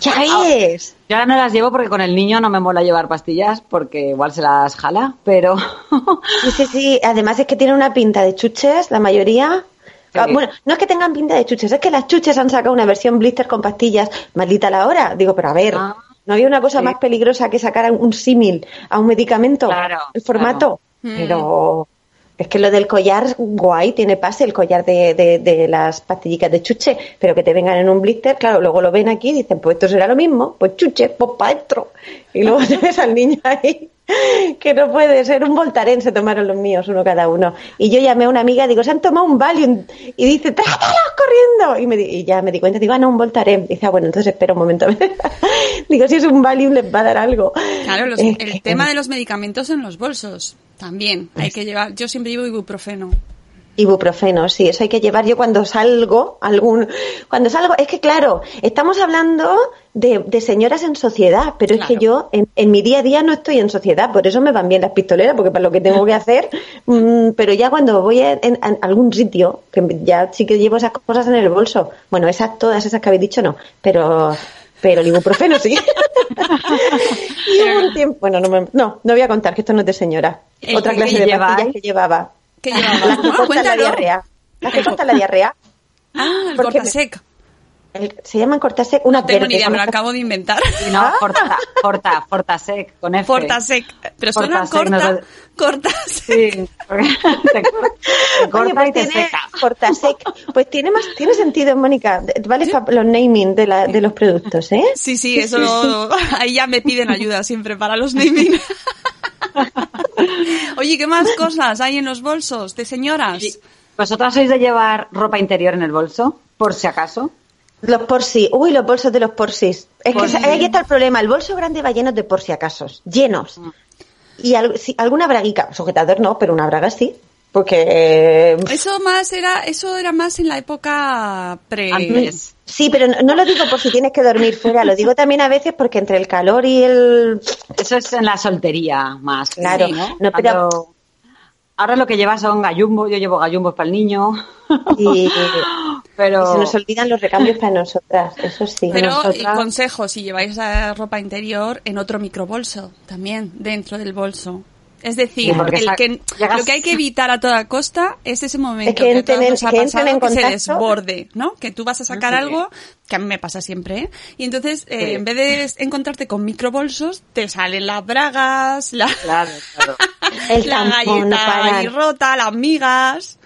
Ya ves. Yo ahora no las llevo porque con el niño no me mola llevar pastillas porque igual se las jala, pero Sí, sí, sí. Además es que tiene una pinta de chuches, la mayoría. Sí. Ah, Bueno, no es que tengan pinta de chuches, es que las chuches han sacado una versión blister con pastillas. Maldita la hora. Digo, pero a ver, Ah, ¿no había una cosa sí. más peligrosa que sacar un símil a un medicamento? Claro, El formato. claro. Pero es que lo del collar, guay, tiene pase el collar de, de, las pastillicas de chuche, pero que te vengan en un blister, claro, luego lo ven aquí y dicen, pues esto será lo mismo, pues chuche, pues para adentro. Y luego te ves al niño ahí, que no puede ser, un voltaren se tomaron los míos, uno cada uno. Y yo llamé a una amiga, digo, se han tomado un Valium, y dice, trátalos corriendo. Y, me, di- y ya me di cuenta, digo, ah, no, un voltaren. Dice, ah, bueno, entonces espera un momento. digo, si es un Valium les va a dar algo. Claro, los- el que- tema de los medicamentos en los bolsos también. Hay que llevar, yo siempre llevo ibuprofeno. Ibuprofeno, sí, eso hay que llevar yo cuando salgo, algún, cuando salgo, es que claro, estamos hablando de, de señoras en sociedad, pero es que yo en, en mi día a día no estoy en sociedad, por eso me van bien las pistoleras, porque para lo que tengo que hacer, mm, pero ya cuando voy a, en- a algún sitio, que ya sí que llevo esas cosas en el bolso, bueno, esas, todas esas que habéis dicho no, pero, pero el ibuprofeno sí. Y hubo un tiempo, bueno, no, me- no, no voy a contar que esto no es de señora. Otra clase de pastillas que llevaba. ¿Qué llevaba? Las que cortan la diarrea. Las que cortan la diarrea. Ah, el Cortasec. El- se llaman cortasec, una No tengo ni idea, me lo acabo de inventar. No, Forta, Forta, Fortasec, con F. Fortasec. Pero suena no corta. lo- Cortasec. Sí, te, te corta Oye, pues y te tiene seca. Cortasec. Pues tiene más, tiene sentido, Mónica. Vale los naming de, la, de los productos, ¿eh? Sí, sí, eso ahí ya me piden ayuda siempre para los naming. Oye, ¿qué más cosas hay en los bolsos de señoras? Y- ¿Vosotras sois de llevar ropa interior en el bolso? Por si acaso. Los porsi. Uy, los bolsos de los porsis. Es que ahí está el problema. El bolso grande va lleno de por si acasos. Llenos. Y al- sí, alguna braguica. Sujetador no, pero una braga sí. Porque... eh, Eso más era, eso era más en la época pre. Antes. Sí, pero no, no lo digo por si tienes que dormir fuera. Lo digo también a veces porque entre el calor y el... Eso es en la soltería más. Claro. sí, ¿no? No, pero- Cuando- Ahora lo que llevas son gallumbos, yo llevo gallumbos para el niño. Y, Pero y se nos olvidan los recambios para nosotras. Eso sí. Pero nosotras- eh, consejo, si lleváis la ropa interior, en otro microbolso, también, dentro del bolso. Es decir, el que, llegas- lo que hay que evitar a toda costa es ese momento que que, entren- nos ha que pasado, en que se desborde, ¿no? Que tú vas a sacar Sí. algo, que a mí me pasa siempre, ¿eh? Y entonces, eh, Sí. en vez de encontrarte con microbolsos, te salen las bragas, la, Claro, claro. El la galleta ahí rota, las migas.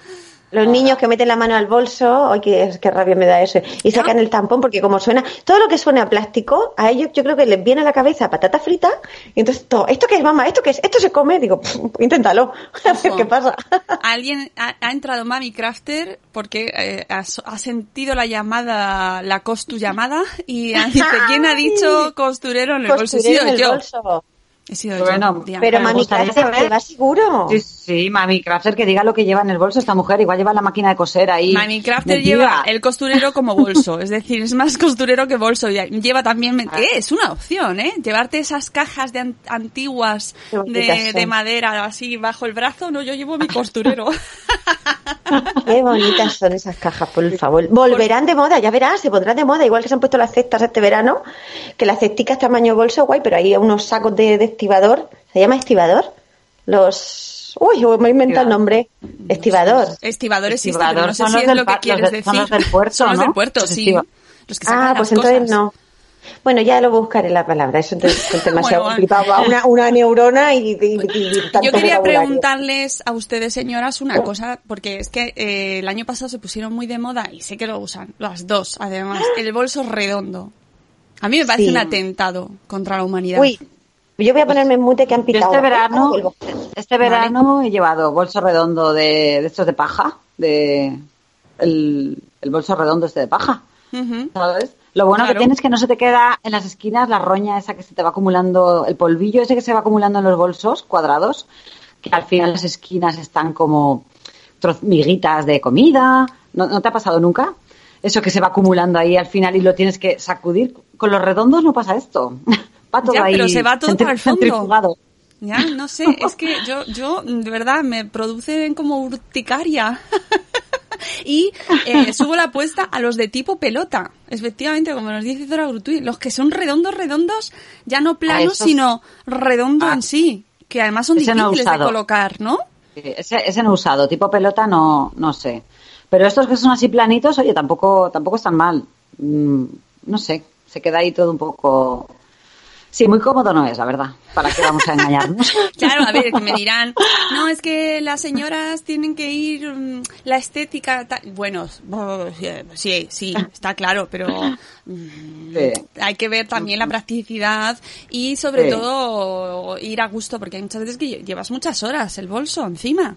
Los niños que meten la mano al bolso, ay, qué, qué rabia me da eso, y sacan el tampón porque como suena, todo lo que suena a plástico, a ellos yo creo que les viene a la cabeza patata frita, y entonces todo, ¿esto qué es, mamá? ¿Esto qué es? ¿Esto se come? Digo, "Pff, inténtalo, a ver qué pasa. Alguien ha, ha entrado Mami Crafter porque eh, ha, sentido la llamada, la costu llamada y dice, ¿quién ha dicho costurero en el bolso? En el yo. bolso. He sido Bueno, yo. Pero me mami, Crafter, ¿te va seguro? Sí, sí, mami Crafter que diga lo que lleva en el bolso esta mujer. Igual lleva la máquina de coser ahí. Mami Crafter lleva el costurero como bolso, es decir, es más costurero que bolso. Y Lleva también, Ah. eh, es una opción, ¿eh? Llevarte esas cajas de an- antiguas de, de madera así bajo el brazo, no, yo llevo mi costurero. Qué bonitas son esas cajas, por favor. Volverán de moda, ya verás, se pondrán de moda, igual que se han puesto las cestas este verano, que las cesticas tamaño bolso, guay, pero hay unos sacos de, de estibador, ¿se llama estibador? Los... Uy, me he inventado el nombre. Estibador. Estibador existe, Estibador pero no sé son si los es del lo que quieres los de- decir. son los del puerto, Son los ¿no? del puerto, Los sí. Los que sacan Ah, las pues entonces cosas. no. Bueno, ya lo buscaré la palabra, eso es demasiado Bueno, complicado. Una, una neurona y, y- y- y tanto Yo quería preguntarles a ustedes, señoras, una cosa, porque es que eh, el año pasado se pusieron muy de moda y sé que lo usan, las dos, además, el bolso redondo. A mí me parece Sí. un atentado contra la humanidad. Uy, yo voy a ponerme en mute que han Yo pitado. este verano, este verano he llevado bolso redondo de, de estos de paja, de el, el bolso redondo este de paja. Lo bueno Claro. que tienes es que no se te queda en las esquinas la roña esa que se te va acumulando, el polvillo ese que se va acumulando en los bolsos cuadrados, que al final las esquinas están como miguitas de comida. ¿No, no te ha pasado nunca? Eso que se va acumulando ahí al final y lo tienes que sacudir. Con los redondos no pasa esto. Va todo Ya, ahí pero se va todo para el fondo. Ya, no sé, es que yo, yo, de verdad, me producen como urticaria. y eh, subo la apuesta a los de tipo pelota. Efectivamente, como nos dice Dora Grutuy, los que son redondos, redondos, ya no planos, esos- sino redondo Ah. en sí. Que además son no difíciles de colocar, ¿no? Ese, ese no he usado, tipo pelota no, no sé. Pero estos que son así planitos, oye, tampoco, tampoco están mal. Mm, no sé, se queda ahí todo un poco... Sí, muy cómodo no es, la verdad. ¿Para qué vamos a engañarnos? Claro, a ver, que me dirán, no, es que las señoras tienen que ir, mm, la estética, ta-". bueno, sí, sí, está claro, pero mm, Sí. hay que ver también la practicidad y sobre Sí. todo ir a gusto, porque hay muchas veces que llevas muchas horas el bolso encima.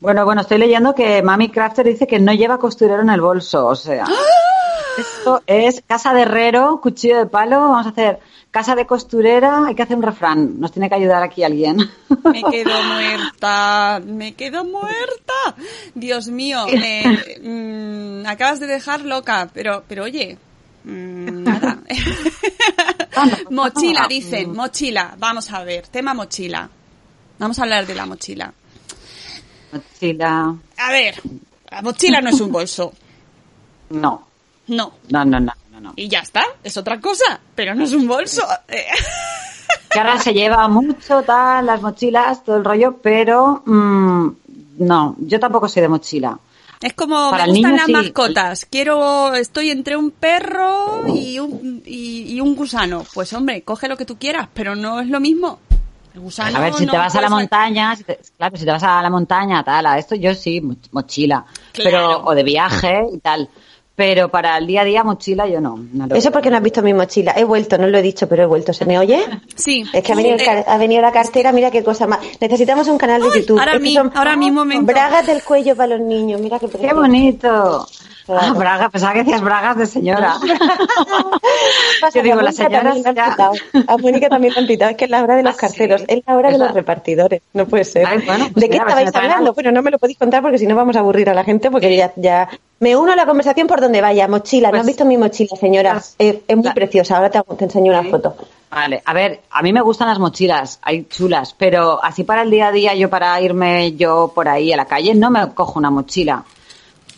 Bueno, bueno, estoy leyendo que Mami Crafter dice que no lleva costurero en el bolso, o sea... ¡Ah! Esto es casa de herrero, cuchillo de palo, vamos a hacer casa de costurera, hay que hacer un refrán, nos tiene que ayudar aquí alguien. Me quedo muerta, me quedo muerta. Dios mío, me, mm, acabas de dejar loca, pero, pero oye, mm, nada. mochila, dicen, mochila. Vamos a ver, tema mochila. Vamos a hablar de la mochila. Mochila... A ver, la mochila no es un bolso. No, No. no, no, no, no. no. Y ya está, es otra cosa, pero no es un bolso. Eh, que ahora se lleva mucho tal, las mochilas, todo el rollo, pero mm, no, yo tampoco soy de mochila. Es como Para me gustan niño, las sí. mascotas. Quiero, estoy entre un perro y un, y, y un gusano. Pues hombre, coge lo que tú quieras, pero no es lo mismo. El gusano A ver, si no te vas a la montaña, si te- claro, si te vas a la montaña, tal, a esto yo sí, mo- mochila, Claro. pero o de viaje y tal, pero para el día a día mochila yo no. no lo- Eso porque no has visto mi mochila. He vuelto, no lo he dicho, pero he vuelto. ¿Se me oye? Sí. Es que ha venido, el Eh, car- ha venido la cartera, mira qué cosa más. Necesitamos un canal de YouTube. ahora mi- son ahora mismo. Bragas del cuello para los niños, mira qué ¡Qué precioso. Bonito! Ah, Claro. braga, pensaba que decías bragas de señora. Yo digo, las señoras ya-. A Mónica también quitado. Es que es la hora de los ¿Ah, sí? carteros, es la hora de Es los la- repartidores. No puede ser. Ay, bueno, pues ¿De qué si estabais traen hablando? algo. Bueno, no me lo podéis contar porque si no vamos a aburrir a la gente porque ya, ya... Me uno a la conversación por donde vaya. Mochila, ¿no Pues- has visto mi mochila, señora? Pues- Es, es muy la- preciosa. Ahora te, te enseño una Sí. foto. Vale, a ver, a mí me gustan las mochilas, hay chulas, pero así para el día a día, yo para irme yo por ahí a la calle, no me cojo una mochila.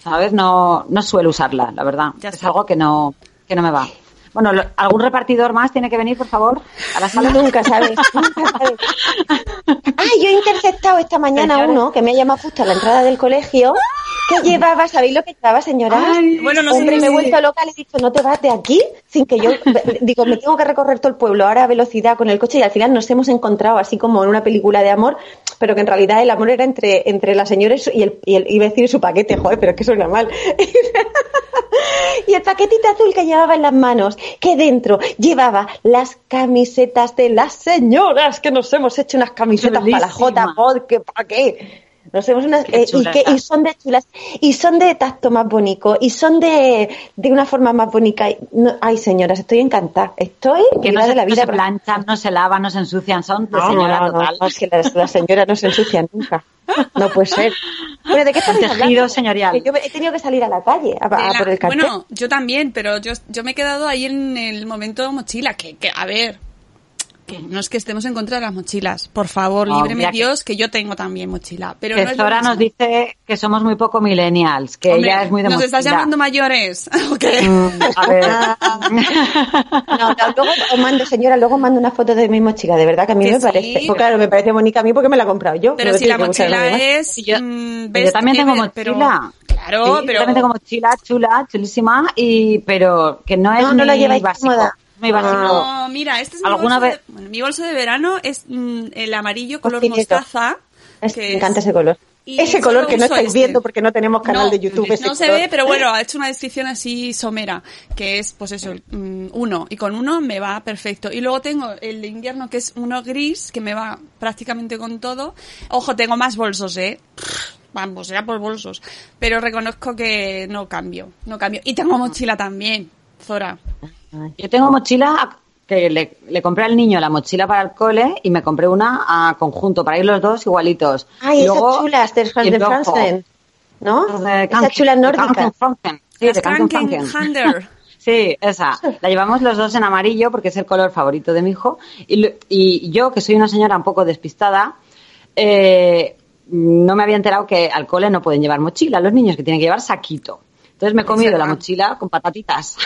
¿Sabes? No, no suelo usarla, la verdad. Ya es está. algo que no, que no me va. Bueno, lo- ¿algún repartidor más tiene que venir, por favor, a la sala? Nunca sabes, nunca sabes. Ah, yo he interceptado esta mañana Señores. uno que me ha llamado justo a la entrada del colegio. ¿Qué llevaba? ¿Sabéis lo que llevaba, señora? Ay, Bueno, no sé Hombre, si- me he vuelto loca, le he dicho, no te vas de aquí, sin que yo, digo, me tengo que recorrer todo el pueblo ahora a velocidad con el coche y al final nos hemos encontrado así como en una película de amor, pero que en realidad el amor era entre, entre la señora y, su- y el, y el- iba a decir su paquete, joder, pero es que suena mal. y el paquetito azul que llevaba en las manos, que dentro llevaba las camisetas de las señoras, que nos hemos hecho unas camisetas para la J, porque ¿para qué? Nos hemos unas, Qué eh, y, que, y son de chulas, y son de tacto más bonito, y son de, de una forma más bonita. No- ay, señoras, estoy encantada. Estoy que no se, de la no vida. se planchan, no se lavan, no se ensucian, son de No, señora no, no, total. no, es que las, las señoras no se ensucian nunca. No puede ser. Bueno, ¿de qué Tejido hablando? señorial. Que yo he tenido que salir a la calle a, a la- por el cartel. bueno, yo también, pero yo, yo me he quedado ahí en el momento mochila, que, que a ver, que no es que estemos en contra de las mochilas, por favor, No, líbreme que- Dios, que yo tengo también mochila, pero Que no Zora nos dice que somos muy poco millennials, que Hombre, ella es muy de ¿Nos estás llamando mayores? ¿O qué? Mm, a ver. No, no, luego os mando, señora, luego os mando una foto de mi mochila, de verdad que a mí Que me sí. parece. Pues claro, me parece bonita a mí porque me la he comprado yo. Pero si la mochila es... Yo- mm, pero yo también tengo pero- mochila. claro, Sí, pero... Yo también tengo mochila chula, chulísima, y, pero que no es No, no la lleváis básico. cómoda. Básico. No, mira, este es mi ¿Alguna bolso, vez- de, bueno, mi bolso de verano es mm, el amarillo color Cocinito. mostaza. Es- que me encanta ese color. y Ese color que no estáis este. viendo porque no tenemos canal No, de YouTube. ese No se color. ve, pero bueno, ha hecho una descripción así somera, que es, pues eso, mm, uno. Y con uno me va perfecto. Y luego tengo el de invierno, que es uno gris, que me va prácticamente con todo. Ojo, tengo más bolsos, ¿eh? Vamos, ya por bolsos. Pero reconozco que no cambio, no cambio. Y tengo mochila también, Zora. Yo tengo mochila que le, le compré al niño la mochila para el cole y me compré una a conjunto para ir los dos igualitos. Ay, Y esas chulas de, y de Franzen, ¿no? Esas chulas nórdicas. Sí, de Franken. Sí, esa. La llevamos los dos en amarillo porque es el color favorito de mi hijo. Y, y yo, que soy una señora un poco despistada, eh, no me había enterado que al cole no pueden llevar mochila los niños, que tienen que llevar saquito. Entonces me he comido la mochila con patatitas.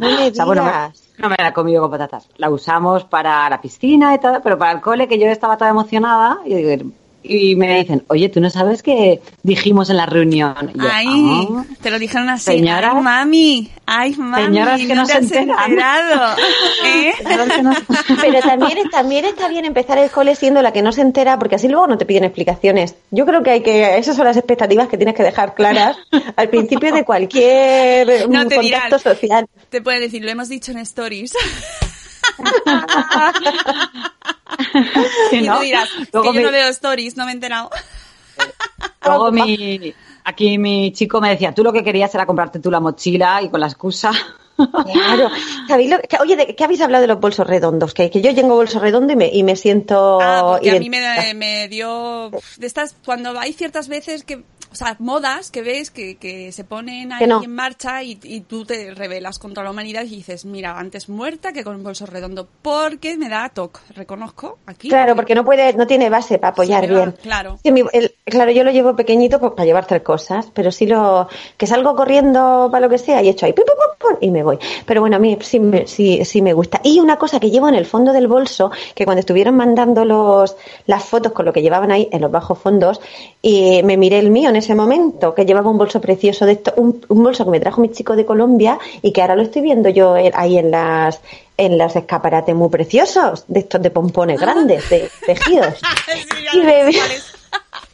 me O sea, bueno, me- digas. no me la he comido con patatas. La usamos para la piscina y todo, pero para el cole, que yo estaba toda emocionada, y, digo- y me dicen, oye, ¿tú no sabes que dijimos en la reunión? Y yo, Ay, "Ah". te lo dijeron así. Señoras. Ay, mami. Ay, mami. Señoras que no se has enteran. enterado. ¿Eh? Señoras que no- Pero también, también está bien empezar el cole siendo la que no se entera, porque así luego no te piden explicaciones. Yo creo que hay que, esas son las expectativas que tienes que dejar claras al principio de cualquier No mm, te dirán. contacto social. Te pueden decir, lo hemos dicho en stories. Sí, y ¿no? tú dirás, Luego que yo mi- no veo stories, no me he enterado. Luego mi, aquí mi chico me decía, tú lo que querías era comprarte tú la mochila y con la excusa. Claro. ¿Sabéis lo que- oye, ¿de qué habéis hablado de los bolsos redondos? Que, que yo tengo bolso redondo y me, y me siento... Ah, porque a mí me, me dio de estas cuando hay ciertas veces que o sea modas que ves que, que se ponen ahí no. en marcha y, y tú te rebelas contra la humanidad y dices mira antes muerta que con un bolso redondo porque me da toque reconozco aquí Claro, porque no puede, no tiene base para apoyar Sí, bien. claro. Sí, mi- el- claro, yo lo llevo pequeñito pues para llevar tres cosas, pero si lo que salgo corriendo para lo que sea y echo ahí pum, pum, pum, pum, y me voy. Pero bueno, a mí sí, me- sí, sí me gusta. Y una cosa que llevo en el fondo del bolso, que cuando estuvieron mandando los, las fotos con lo que llevaban ahí en los bajos fondos, y me miré el mío en ese momento, que llevaba un bolso precioso de esto, un, un bolso que me trajo mi chico de Colombia y que ahora lo estoy viendo yo ahí en las en los escaparates muy preciosos, de estos de pompones grandes, de tejidos. Y me-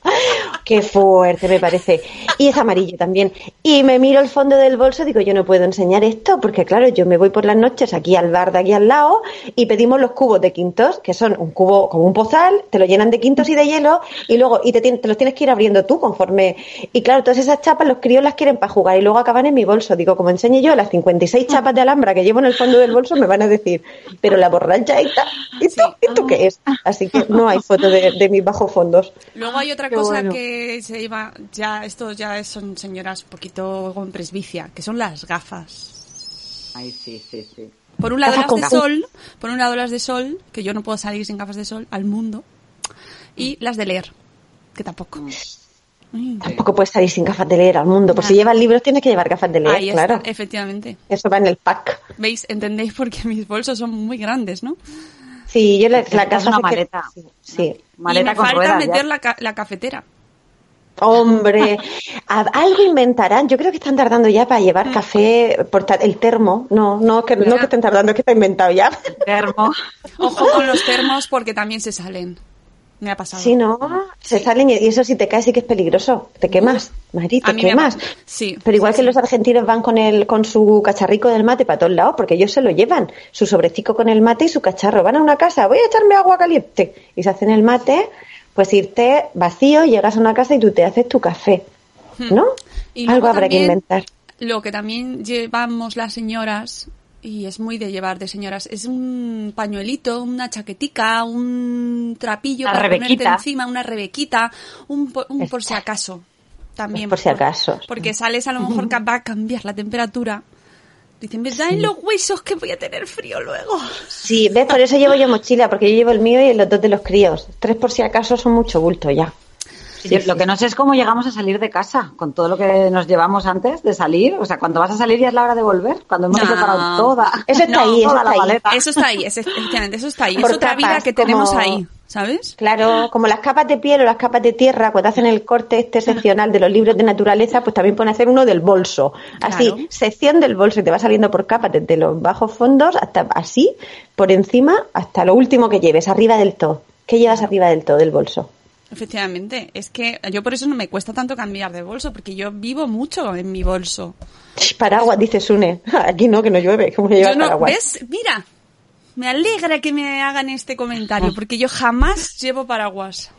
Qué fuerte me parece. Y es amarillo también. Y me miro el fondo del bolso y digo, yo no puedo enseñar esto porque claro, yo me voy por las noches aquí al bar de aquí al lado y pedimos los cubos de quintos, que son un cubo como un pozal, te lo llenan de quintos y de hielo y luego y te, te los tienes que ir abriendo tú conforme. Y claro, todas esas chapas los críos las quieren para jugar y luego acaban en mi bolso. Digo, como enseñe yo las 56 chapas de alhambra que llevo en el fondo del bolso, me van a decir, pero la borracha esta, ¿esto, ¿esto qué es? Así que no hay foto de, de mis bajos fondos. Luego hay otra Cosa bueno. que se iba, ya, esto ya son señoras un poquito con presbicia, que son las gafas. Ay, sí, sí, sí. Por un lado Gafas las de sol, por un lado las de sol, que yo no puedo salir sin gafas de sol al mundo, y las de leer, que tampoco. Ay, Tampoco puedes salir sin gafas de leer al mundo. Pues si llevas libros tienes que llevar gafas de leer, Ahí está, claro. efectivamente. Eso va en el pack. ¿Veis? ¿Entendéis por qué mis bolsos son muy grandes, no? Sí, yo la, la casa una sé que- maleta. Sí. sí. Maleta y me con falta ruedas. meter la, ca- la cafetera. Hombre, algo inventarán. Yo creo que están tardando ya para llevar café, porta- el termo. No, no que, no que estén tardando, es que está inventado ya. Termo. Ojo con los termos porque también se salen. Me ha pasado. Sí, no, se salen y eso si te caes sí que es peligroso. Te quemas, Mari, A te me quemas. sí, Pero igual sí, que sí. los argentinos van con el con su cacharrico del mate para todos lados, porque ellos se lo llevan, su sobrecico con el mate y su cacharro. Van a una casa, voy a echarme agua caliente y se hacen el mate, pues irte vacío, llegas a una casa y tú te haces tu café, ¿no? Hmm. Y luego Algo habrá que inventar. Lo que también llevamos las señoras, y es muy de llevar de señoras, es un pañuelito, una chaquetica, un trapillo Una para ponerte rebequita. encima, una rebequita, un, por, un por si acaso. También. por si acaso. Porque sales a lo mejor que va a cambiar la temperatura. Dicen, me dan los huesos que voy a tener frío luego. Sí, ves, por eso llevo yo mochila, porque yo llevo el mío y los dos de los críos. Tres por si acaso son mucho bulto ya. Lo que no sé es cómo llegamos a salir de casa, con todo lo que nos llevamos antes de salir. O sea, cuando vas a salir ya es la hora de volver, cuando hemos No. preparado toda. Eso está ahí, eso toda está la ahí. Eso está ahí, es, efectivamente, eso está ahí. Es Por otra vida que tenemos como- ahí, ¿sabes? Claro, como las capas de piel o las capas de tierra, cuando hacen el corte este seccional de los libros de naturaleza, pues también pueden hacer uno del bolso. Así, Claro. sección del bolso y te va saliendo por capas desde los bajos fondos hasta así, por encima, hasta lo último que lleves, arriba del todo. ¿Qué llevas arriba del todo del bolso? Efectivamente, es que yo por eso no me cuesta tanto cambiar de bolso, porque yo vivo mucho en mi bolso. Paraguas, dice Sune. Aquí no, que no llueve. ¿Cómo llevas Yo no, paraguas? ¿ves? Mira, me alegra que me hagan este comentario, porque yo jamás llevo paraguas.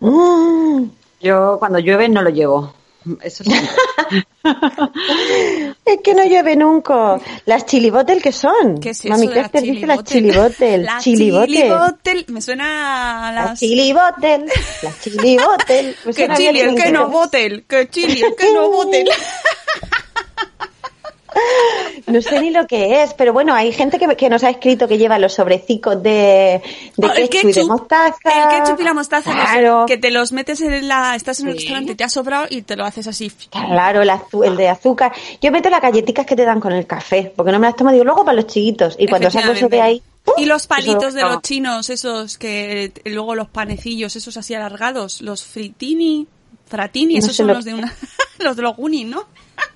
Mm, Yo cuando llueve no lo llevo. Eso sí. es que no llueve nunca. Las chilibotel, ¿qué son? ¿Qué es eso Mami de la Crafter dice las chilibotel? chilibotel. La chilibotel. chilibotel. Me suena a Las las... chilibotel. Las chilibotel. Que chili, el que no botel, que chili, el que no botel. No sé ni lo que es, pero bueno, hay gente que, que nos ha escrito que lleva los sobrecicos de, de ketchup y de mostaza. El ketchup y la mostaza, los- Claro, que te los metes en la... Estás en el restaurante, te ha sobrado y te lo haces así. claro el, el de azúcar. Yo meto las galletitas que te dan con el café, porque no me las tomo, digo, luego para los chiquitos. Y cuando saco eso de ahí... ¡pum! Y los palitos Eso- de los chinos, esos que luego los panecillos, esos así alargados, los fritini, fratini, esos son lo- los de una, los de los ¿no?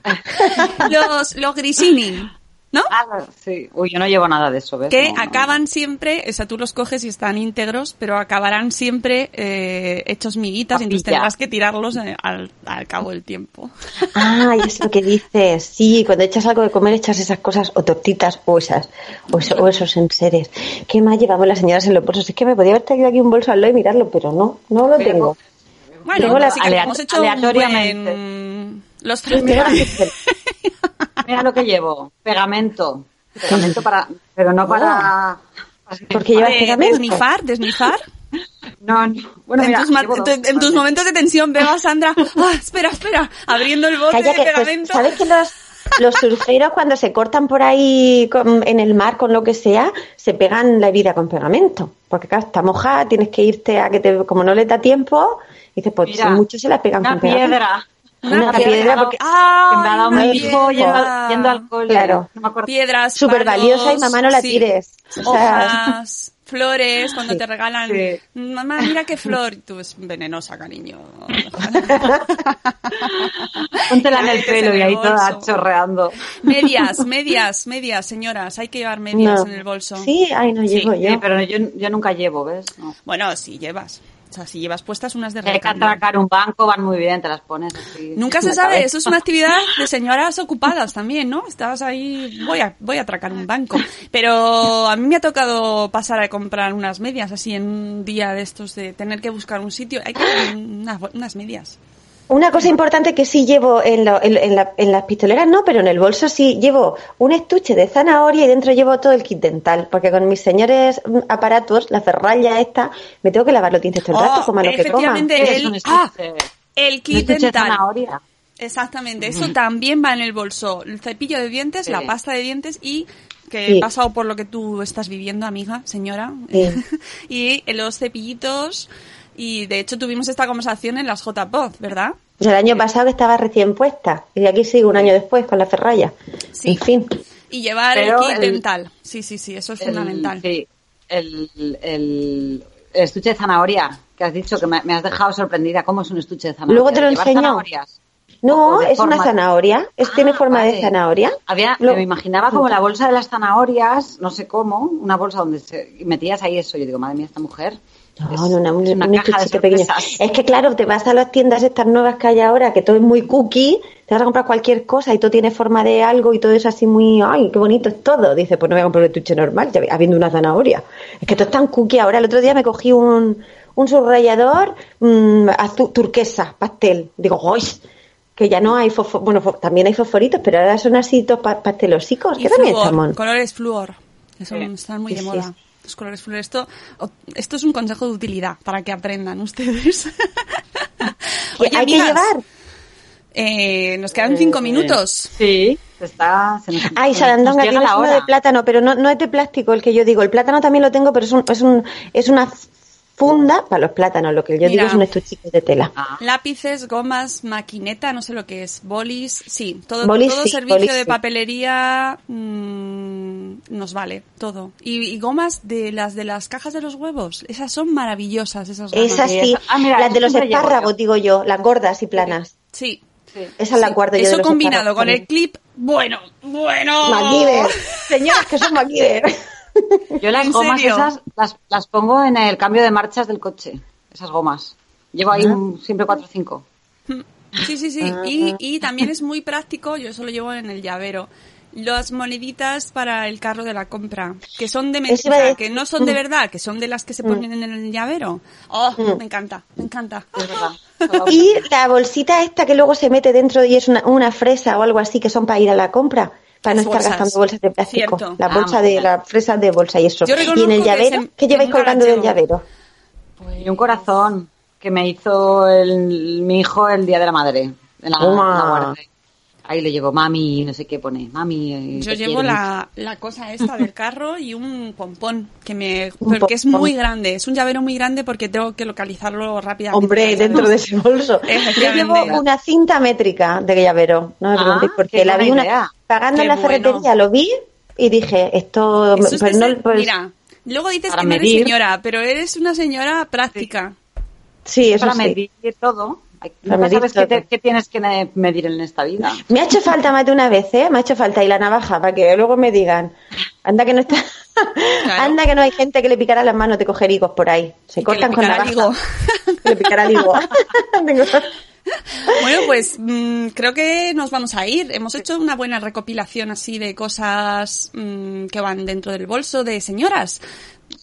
los, los grisini, ¿no? Ah, sí. Uy, yo no llevo nada de eso, ¿ves? Que No, no. acaban siempre, o sea, tú los coges y están íntegros, pero acabarán siempre eh, hechos miguitas y entonces tendrás que tirarlos eh, al, al cabo del tiempo. Ah, y es lo que dices. Sí, cuando echas algo de comer echas esas cosas o tortitas o esas, o, eso- o esos enseres. ¿Qué más llevamos las señoras en los bolsos? Es que me podía haber traído aquí un bolso al lado y mirarlo, pero no, no lo Pero- tengo. Bueno, la- así que hemos hecho aleatoriamente. buen... Los tres Mira lo que llevo. Pegamento. Pegamento para... Pero no para... Porque llevas de, pegamento. desnifar, desnifar. No, no. Bueno, en, mira, tus, ma- llevo dos. en tus momentos de tensión veo a Sandra, ah, espera, espera, abriendo el bote Calla de que, pues, pegamento. ¿sabes que los, los surferos cuando se cortan por ahí con- en el mar con lo que sea, se pegan la herida con pegamento? Porque claro, está mojada, tienes que irte a que te, como no le da tiempo, dices, pues Mira, muchos se la pegan Una con pegamento. Una piedra porque- que me ha dado una mi hijo yendo, al cole. Claro. No me acuerdo. Piedras, Súper valiosa y mamá no la sí. tires. O sea, Hojas, flores, cuando Sí. te regalan. Sí. Mamá, mira qué flor. Y tú es venenosa, cariño. Póntela en el pelo y ahí toda chorreando. medias, medias, medias, señoras. Hay que llevar medias no. en el bolso. Sí, ay, no Sí, llevo yo. Sí, pero yo, yo nunca llevo, ¿ves? No. Bueno, si llevas. O sea, si llevas puestas unas de Si hay que recambio. atracar un banco, van muy bien, te las pones así. Nunca se sabe, cabeza. eso es una actividad de señoras ocupadas también, ¿no? Estabas ahí, voy a, voy a atracar un banco. Pero a mí me ha tocado pasar a comprar unas medias así en un día de estos de tener que buscar un sitio. Hay que unas, unas medias. Una cosa importante que sí llevo en, lo- en- en la- en las pistoleras, no, pero en el bolso sí llevo un estuche de zanahoria y dentro llevo todo el kit dental, porque con mis señores mm, aparatos, la ferralla esta, me tengo que lavar los dientes todo el rato, Oh, coma lo que coma. el, ah, el kit estuche de dental. zanahoria. Exactamente, eso también va en el bolso. El cepillo de dientes, Sí. la pasta de dientes y que Sí. he pasado por lo que tú estás viviendo, amiga, señora. Sí. y los cepillitos. Y de hecho tuvimos esta conversación en las JPOD, ¿verdad? Pues el año pasado que estaba recién puesta, y aquí sigo un año después con la ferralla. Sí. En fin. Y llevar Pero el kit el- dental. Sí, sí, sí, eso es El- fundamental. sí, el, el, el estuche de zanahoria, que has dicho que me, me has dejado sorprendida. ¿Cómo es un estuche de zanahoria? Luego te lo ¿Llevar enseño. No, de es una forma- zanahoria, es, Ah, tiene forma de vale. zanahoria. Había, Lo- me imaginaba como la bolsa de las zanahorias, no sé cómo, una bolsa donde se, y metías ahí eso. Yo digo, madre mía, esta mujer. No, es- no, es una caja de. Es que claro, te vas a las tiendas estas nuevas que hay ahora, que todo es muy cookie, te vas a comprar cualquier cosa y todo tiene forma de algo y todo es así muy, ay, qué bonito es todo. Dice, pues no voy a comprar un estuche normal, ya habiendo una zanahoria. Es que todo es tan cookie ahora. El otro día me cogí un, un subrayador mm, azul, turquesa, pastel. Digo, ¡uy! Que ya no hay fosfo- bueno, fo- también hay fosforitos, pero ahora son así todos pa- pastelosicos, Y que también colores flúor. Eso Sí. están muy Sí, de moda. sí. Los colores flúor. Esto, esto es un consejo de utilidad para que aprendan ustedes. Hay que llevar. eh, nos quedan cinco Eh, minutos. Sí, se está. Se nos, Ay, Sarandonga, nos llega tienes la uno hora. de plátano, pero no, no es de plástico el que yo digo. El plátano también lo tengo, pero es, un, es, un, es una funda para los plátanos. Lo que yo Mira. digo es un estuchito de tela. Ah, Lápices, gomas, maquineta, no sé lo que es, bolis, sí, todo, Bolis, todo sí, servicio bolis, de sí. papelería mm, nos vale, todo. Y, y gomas de las de las cajas de los huevos, esas son maravillosas, esas gomas. Esas sí, ah, mira, las de los espárragos, yo. digo yo, las gordas y planas. Sí. sí. Esas las sí. guardo yo de Eso los combinado con el clip, bueno, bueno. MacGyver. Señoras que son MacGyver. Yo las ¿En gomas serio? esas las, las pongo en el cambio de marchas del coche. Esas gomas. Llevo ahí un- siempre cuatro o cinco. Sí, sí, sí. Y, y también es muy práctico, yo eso lo llevo en el llavero. Las moneditas para el carro de la compra, que son de mentira, que no son de Mm. verdad, que son de las que se ponen en el llavero. Oh, Mm. me encanta, me encanta. Y la bolsita esta que luego se mete dentro y es una, una fresa o algo así que son para ir a la compra. Para no estar bolsas. gastando bolsas de plástico. Cierto. La Ah, bolsa de bien. las fresas de bolsa y eso. Y en el que llavero, se- ¿qué lleváis colgando del llavero? Y un corazón que me hizo el, mi hijo el día de la madre. En la, la guardia. Ahí le llevo mami, no sé qué pone. Mami. eh, Yo llevo la, la cosa esta del carro y un pompón, que me, porque es muy grande, es un llavero muy grande porque tengo que localizarlo rápidamente. Hombre, dentro de ese bolso. Yo llevo una cinta métrica de llavero, no me Ah, preguntéis, porque la vi una, pagando en la bueno. ferretería, lo vi y dije, esto, Eso es pero que no, se- pues, Mira, luego dices que no eres señora, pero eres una señora práctica. sí, eso para sí. medir todo. Nunca sabes qué, te- todo. qué tienes que medir en esta vida. Me ha hecho falta más de una vez, ¿eh? Me ha hecho falta y la navaja para que luego me digan, anda que no está, anda que no hay gente que le picará las manos de coger higos por ahí. Se cortan le con picará navaja. el higo. Que le picará el higo. Bueno, pues mm, creo que nos vamos a ir. Hemos hecho una buena recopilación así de cosas mm, que van dentro del bolso de señoras.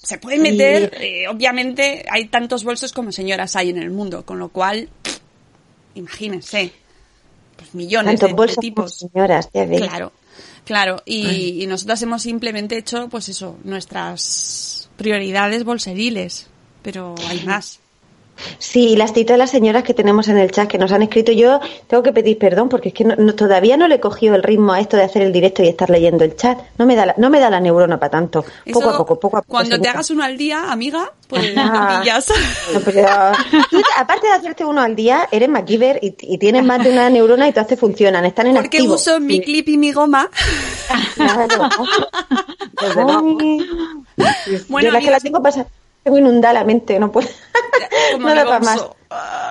Se pueden meter, eh, obviamente, hay tantos bolsos como señoras hay en el mundo, con lo cual, imagínense, pues millones de, de tipos. señoras, ya veis. Claro, claro. Y, y nosotras hemos simplemente hecho, pues eso, nuestras prioridades bolseriles. Pero hay más. Sí, las citas de las señoras que tenemos en el chat que nos han escrito, yo tengo que pedir perdón porque es que no- no- todavía no le he cogido el ritmo a esto de hacer el directo y estar leyendo el chat. No me da la, no me da la neurona para tanto. Poco a poco, poco a poco. Cuando te hagas uno al día, amiga, pues Ah. pillas. No, Tú, aparte de hacerte uno al día, eres MacGyver y, y tienes más de una neurona y todas te funcionan, están en Porque activo. uso mi clip y mi goma. claro. Desde luego. Bueno, yo la que la tengo pasa, tengo inundada la mente, no puedo. como no mi da para más. bolso.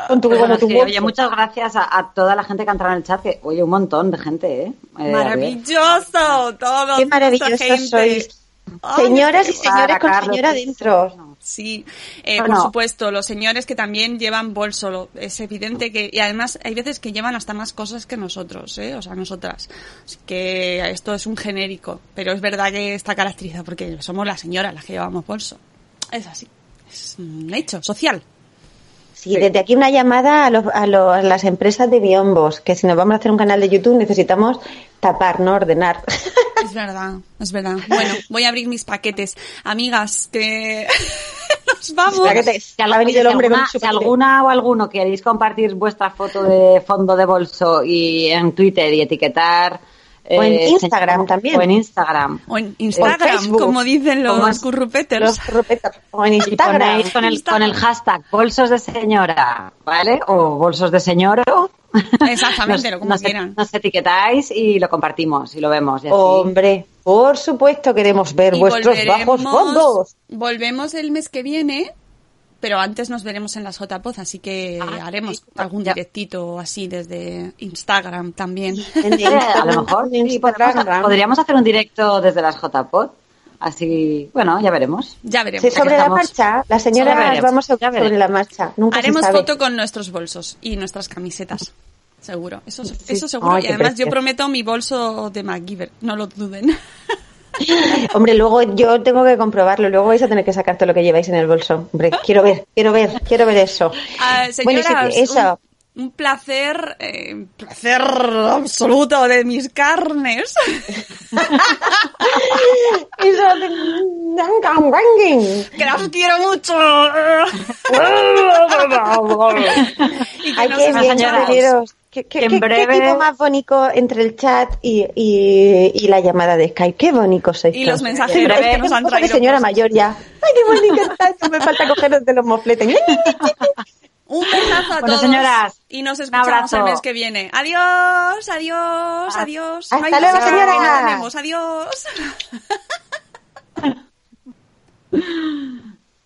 Con tu, bueno, tu oye, muchas gracias a, a toda la gente que ha entrado en el chat, que oye, un montón de gente, ¿eh? Eh. Maravilloso, todos. Qué esta maravillosos gente. sois. Señoras y señores con Carlos, señora sí, dentro. Sí, eh, por supuesto, los señores que también llevan bolso, es evidente que, y además hay veces que llevan hasta más cosas que nosotros, ¿eh? o sea, nosotras. Así que esto es un genérico, pero es verdad que está caracterizado porque somos las señoras las que llevamos bolso. Es así, es un hecho social. Sí, desde aquí una llamada a, los, a, los- a las empresas de biombos, que si nos vamos a hacer un canal de YouTube necesitamos tapar, no ordenar. Es verdad, es verdad. Bueno, voy a abrir mis paquetes. Amigas, que nos vamos. Espera que te- Si, ha venido el si hombre con alguna, su si alguna o alguno queréis compartir vuestra foto de fondo de bolso y en Twitter y etiquetar... O en eh, Instagram señor- también. O en Instagram. O en Instagram, Facebook. como dicen los currupeters. Los ropetas. O en Instagram. con el, con el hashtag bolsos de señora, ¿vale? O bolsos de señoro. Exactamente, lo como nos, quieran. nos etiquetáis y lo compartimos y lo vemos. Y así. Hombre, por supuesto queremos ver Y vuestros bajos fondos. Volvemos el mes que viene, pero antes nos veremos en las JPOZ, así que Ah, haremos sí, algún ya. directito así desde Instagram también. A lo mejor sí, podríamos, Instagram. podríamos hacer un directo desde las JPod. Así, bueno, ya veremos. Ya veremos. Sí, sobre la estamos- marcha, señoras veremos, vamos a sobre la marcha. Nunca Haremos se sabe. foto con nuestros bolsos y nuestras camisetas. Seguro, eso, eso seguro. Ay, y además yo prometo mi bolso de MacGyver, no lo duden. Hombre, luego yo tengo que comprobarlo. Luego vais a tener que sacar todo lo que lleváis en el bolso. Hombre, quiero ver, quiero ver, quiero ver eso. Ah, Bueno, señoras, sí, eso. Un, un placer, eh, placer absoluto de mis carnes. Que las quiero mucho. y que Ay, nos qué bien. Qué, qué, en qué- qué breve- equipo más bonito entre el chat y, y, y la llamada de Skype. Qué bonito sois Y los todos. mensajeros Es que nos han de traído señora cosas. mayor ya. Ay, qué bonito está. Me falta cogeros de los mofletes. Un besazo a Bueno, todos. señoras, y nos escuchamos el mes que viene. Adiós, adiós, adiós. hasta hay luego, música, señoras. no tenemos. Adiós.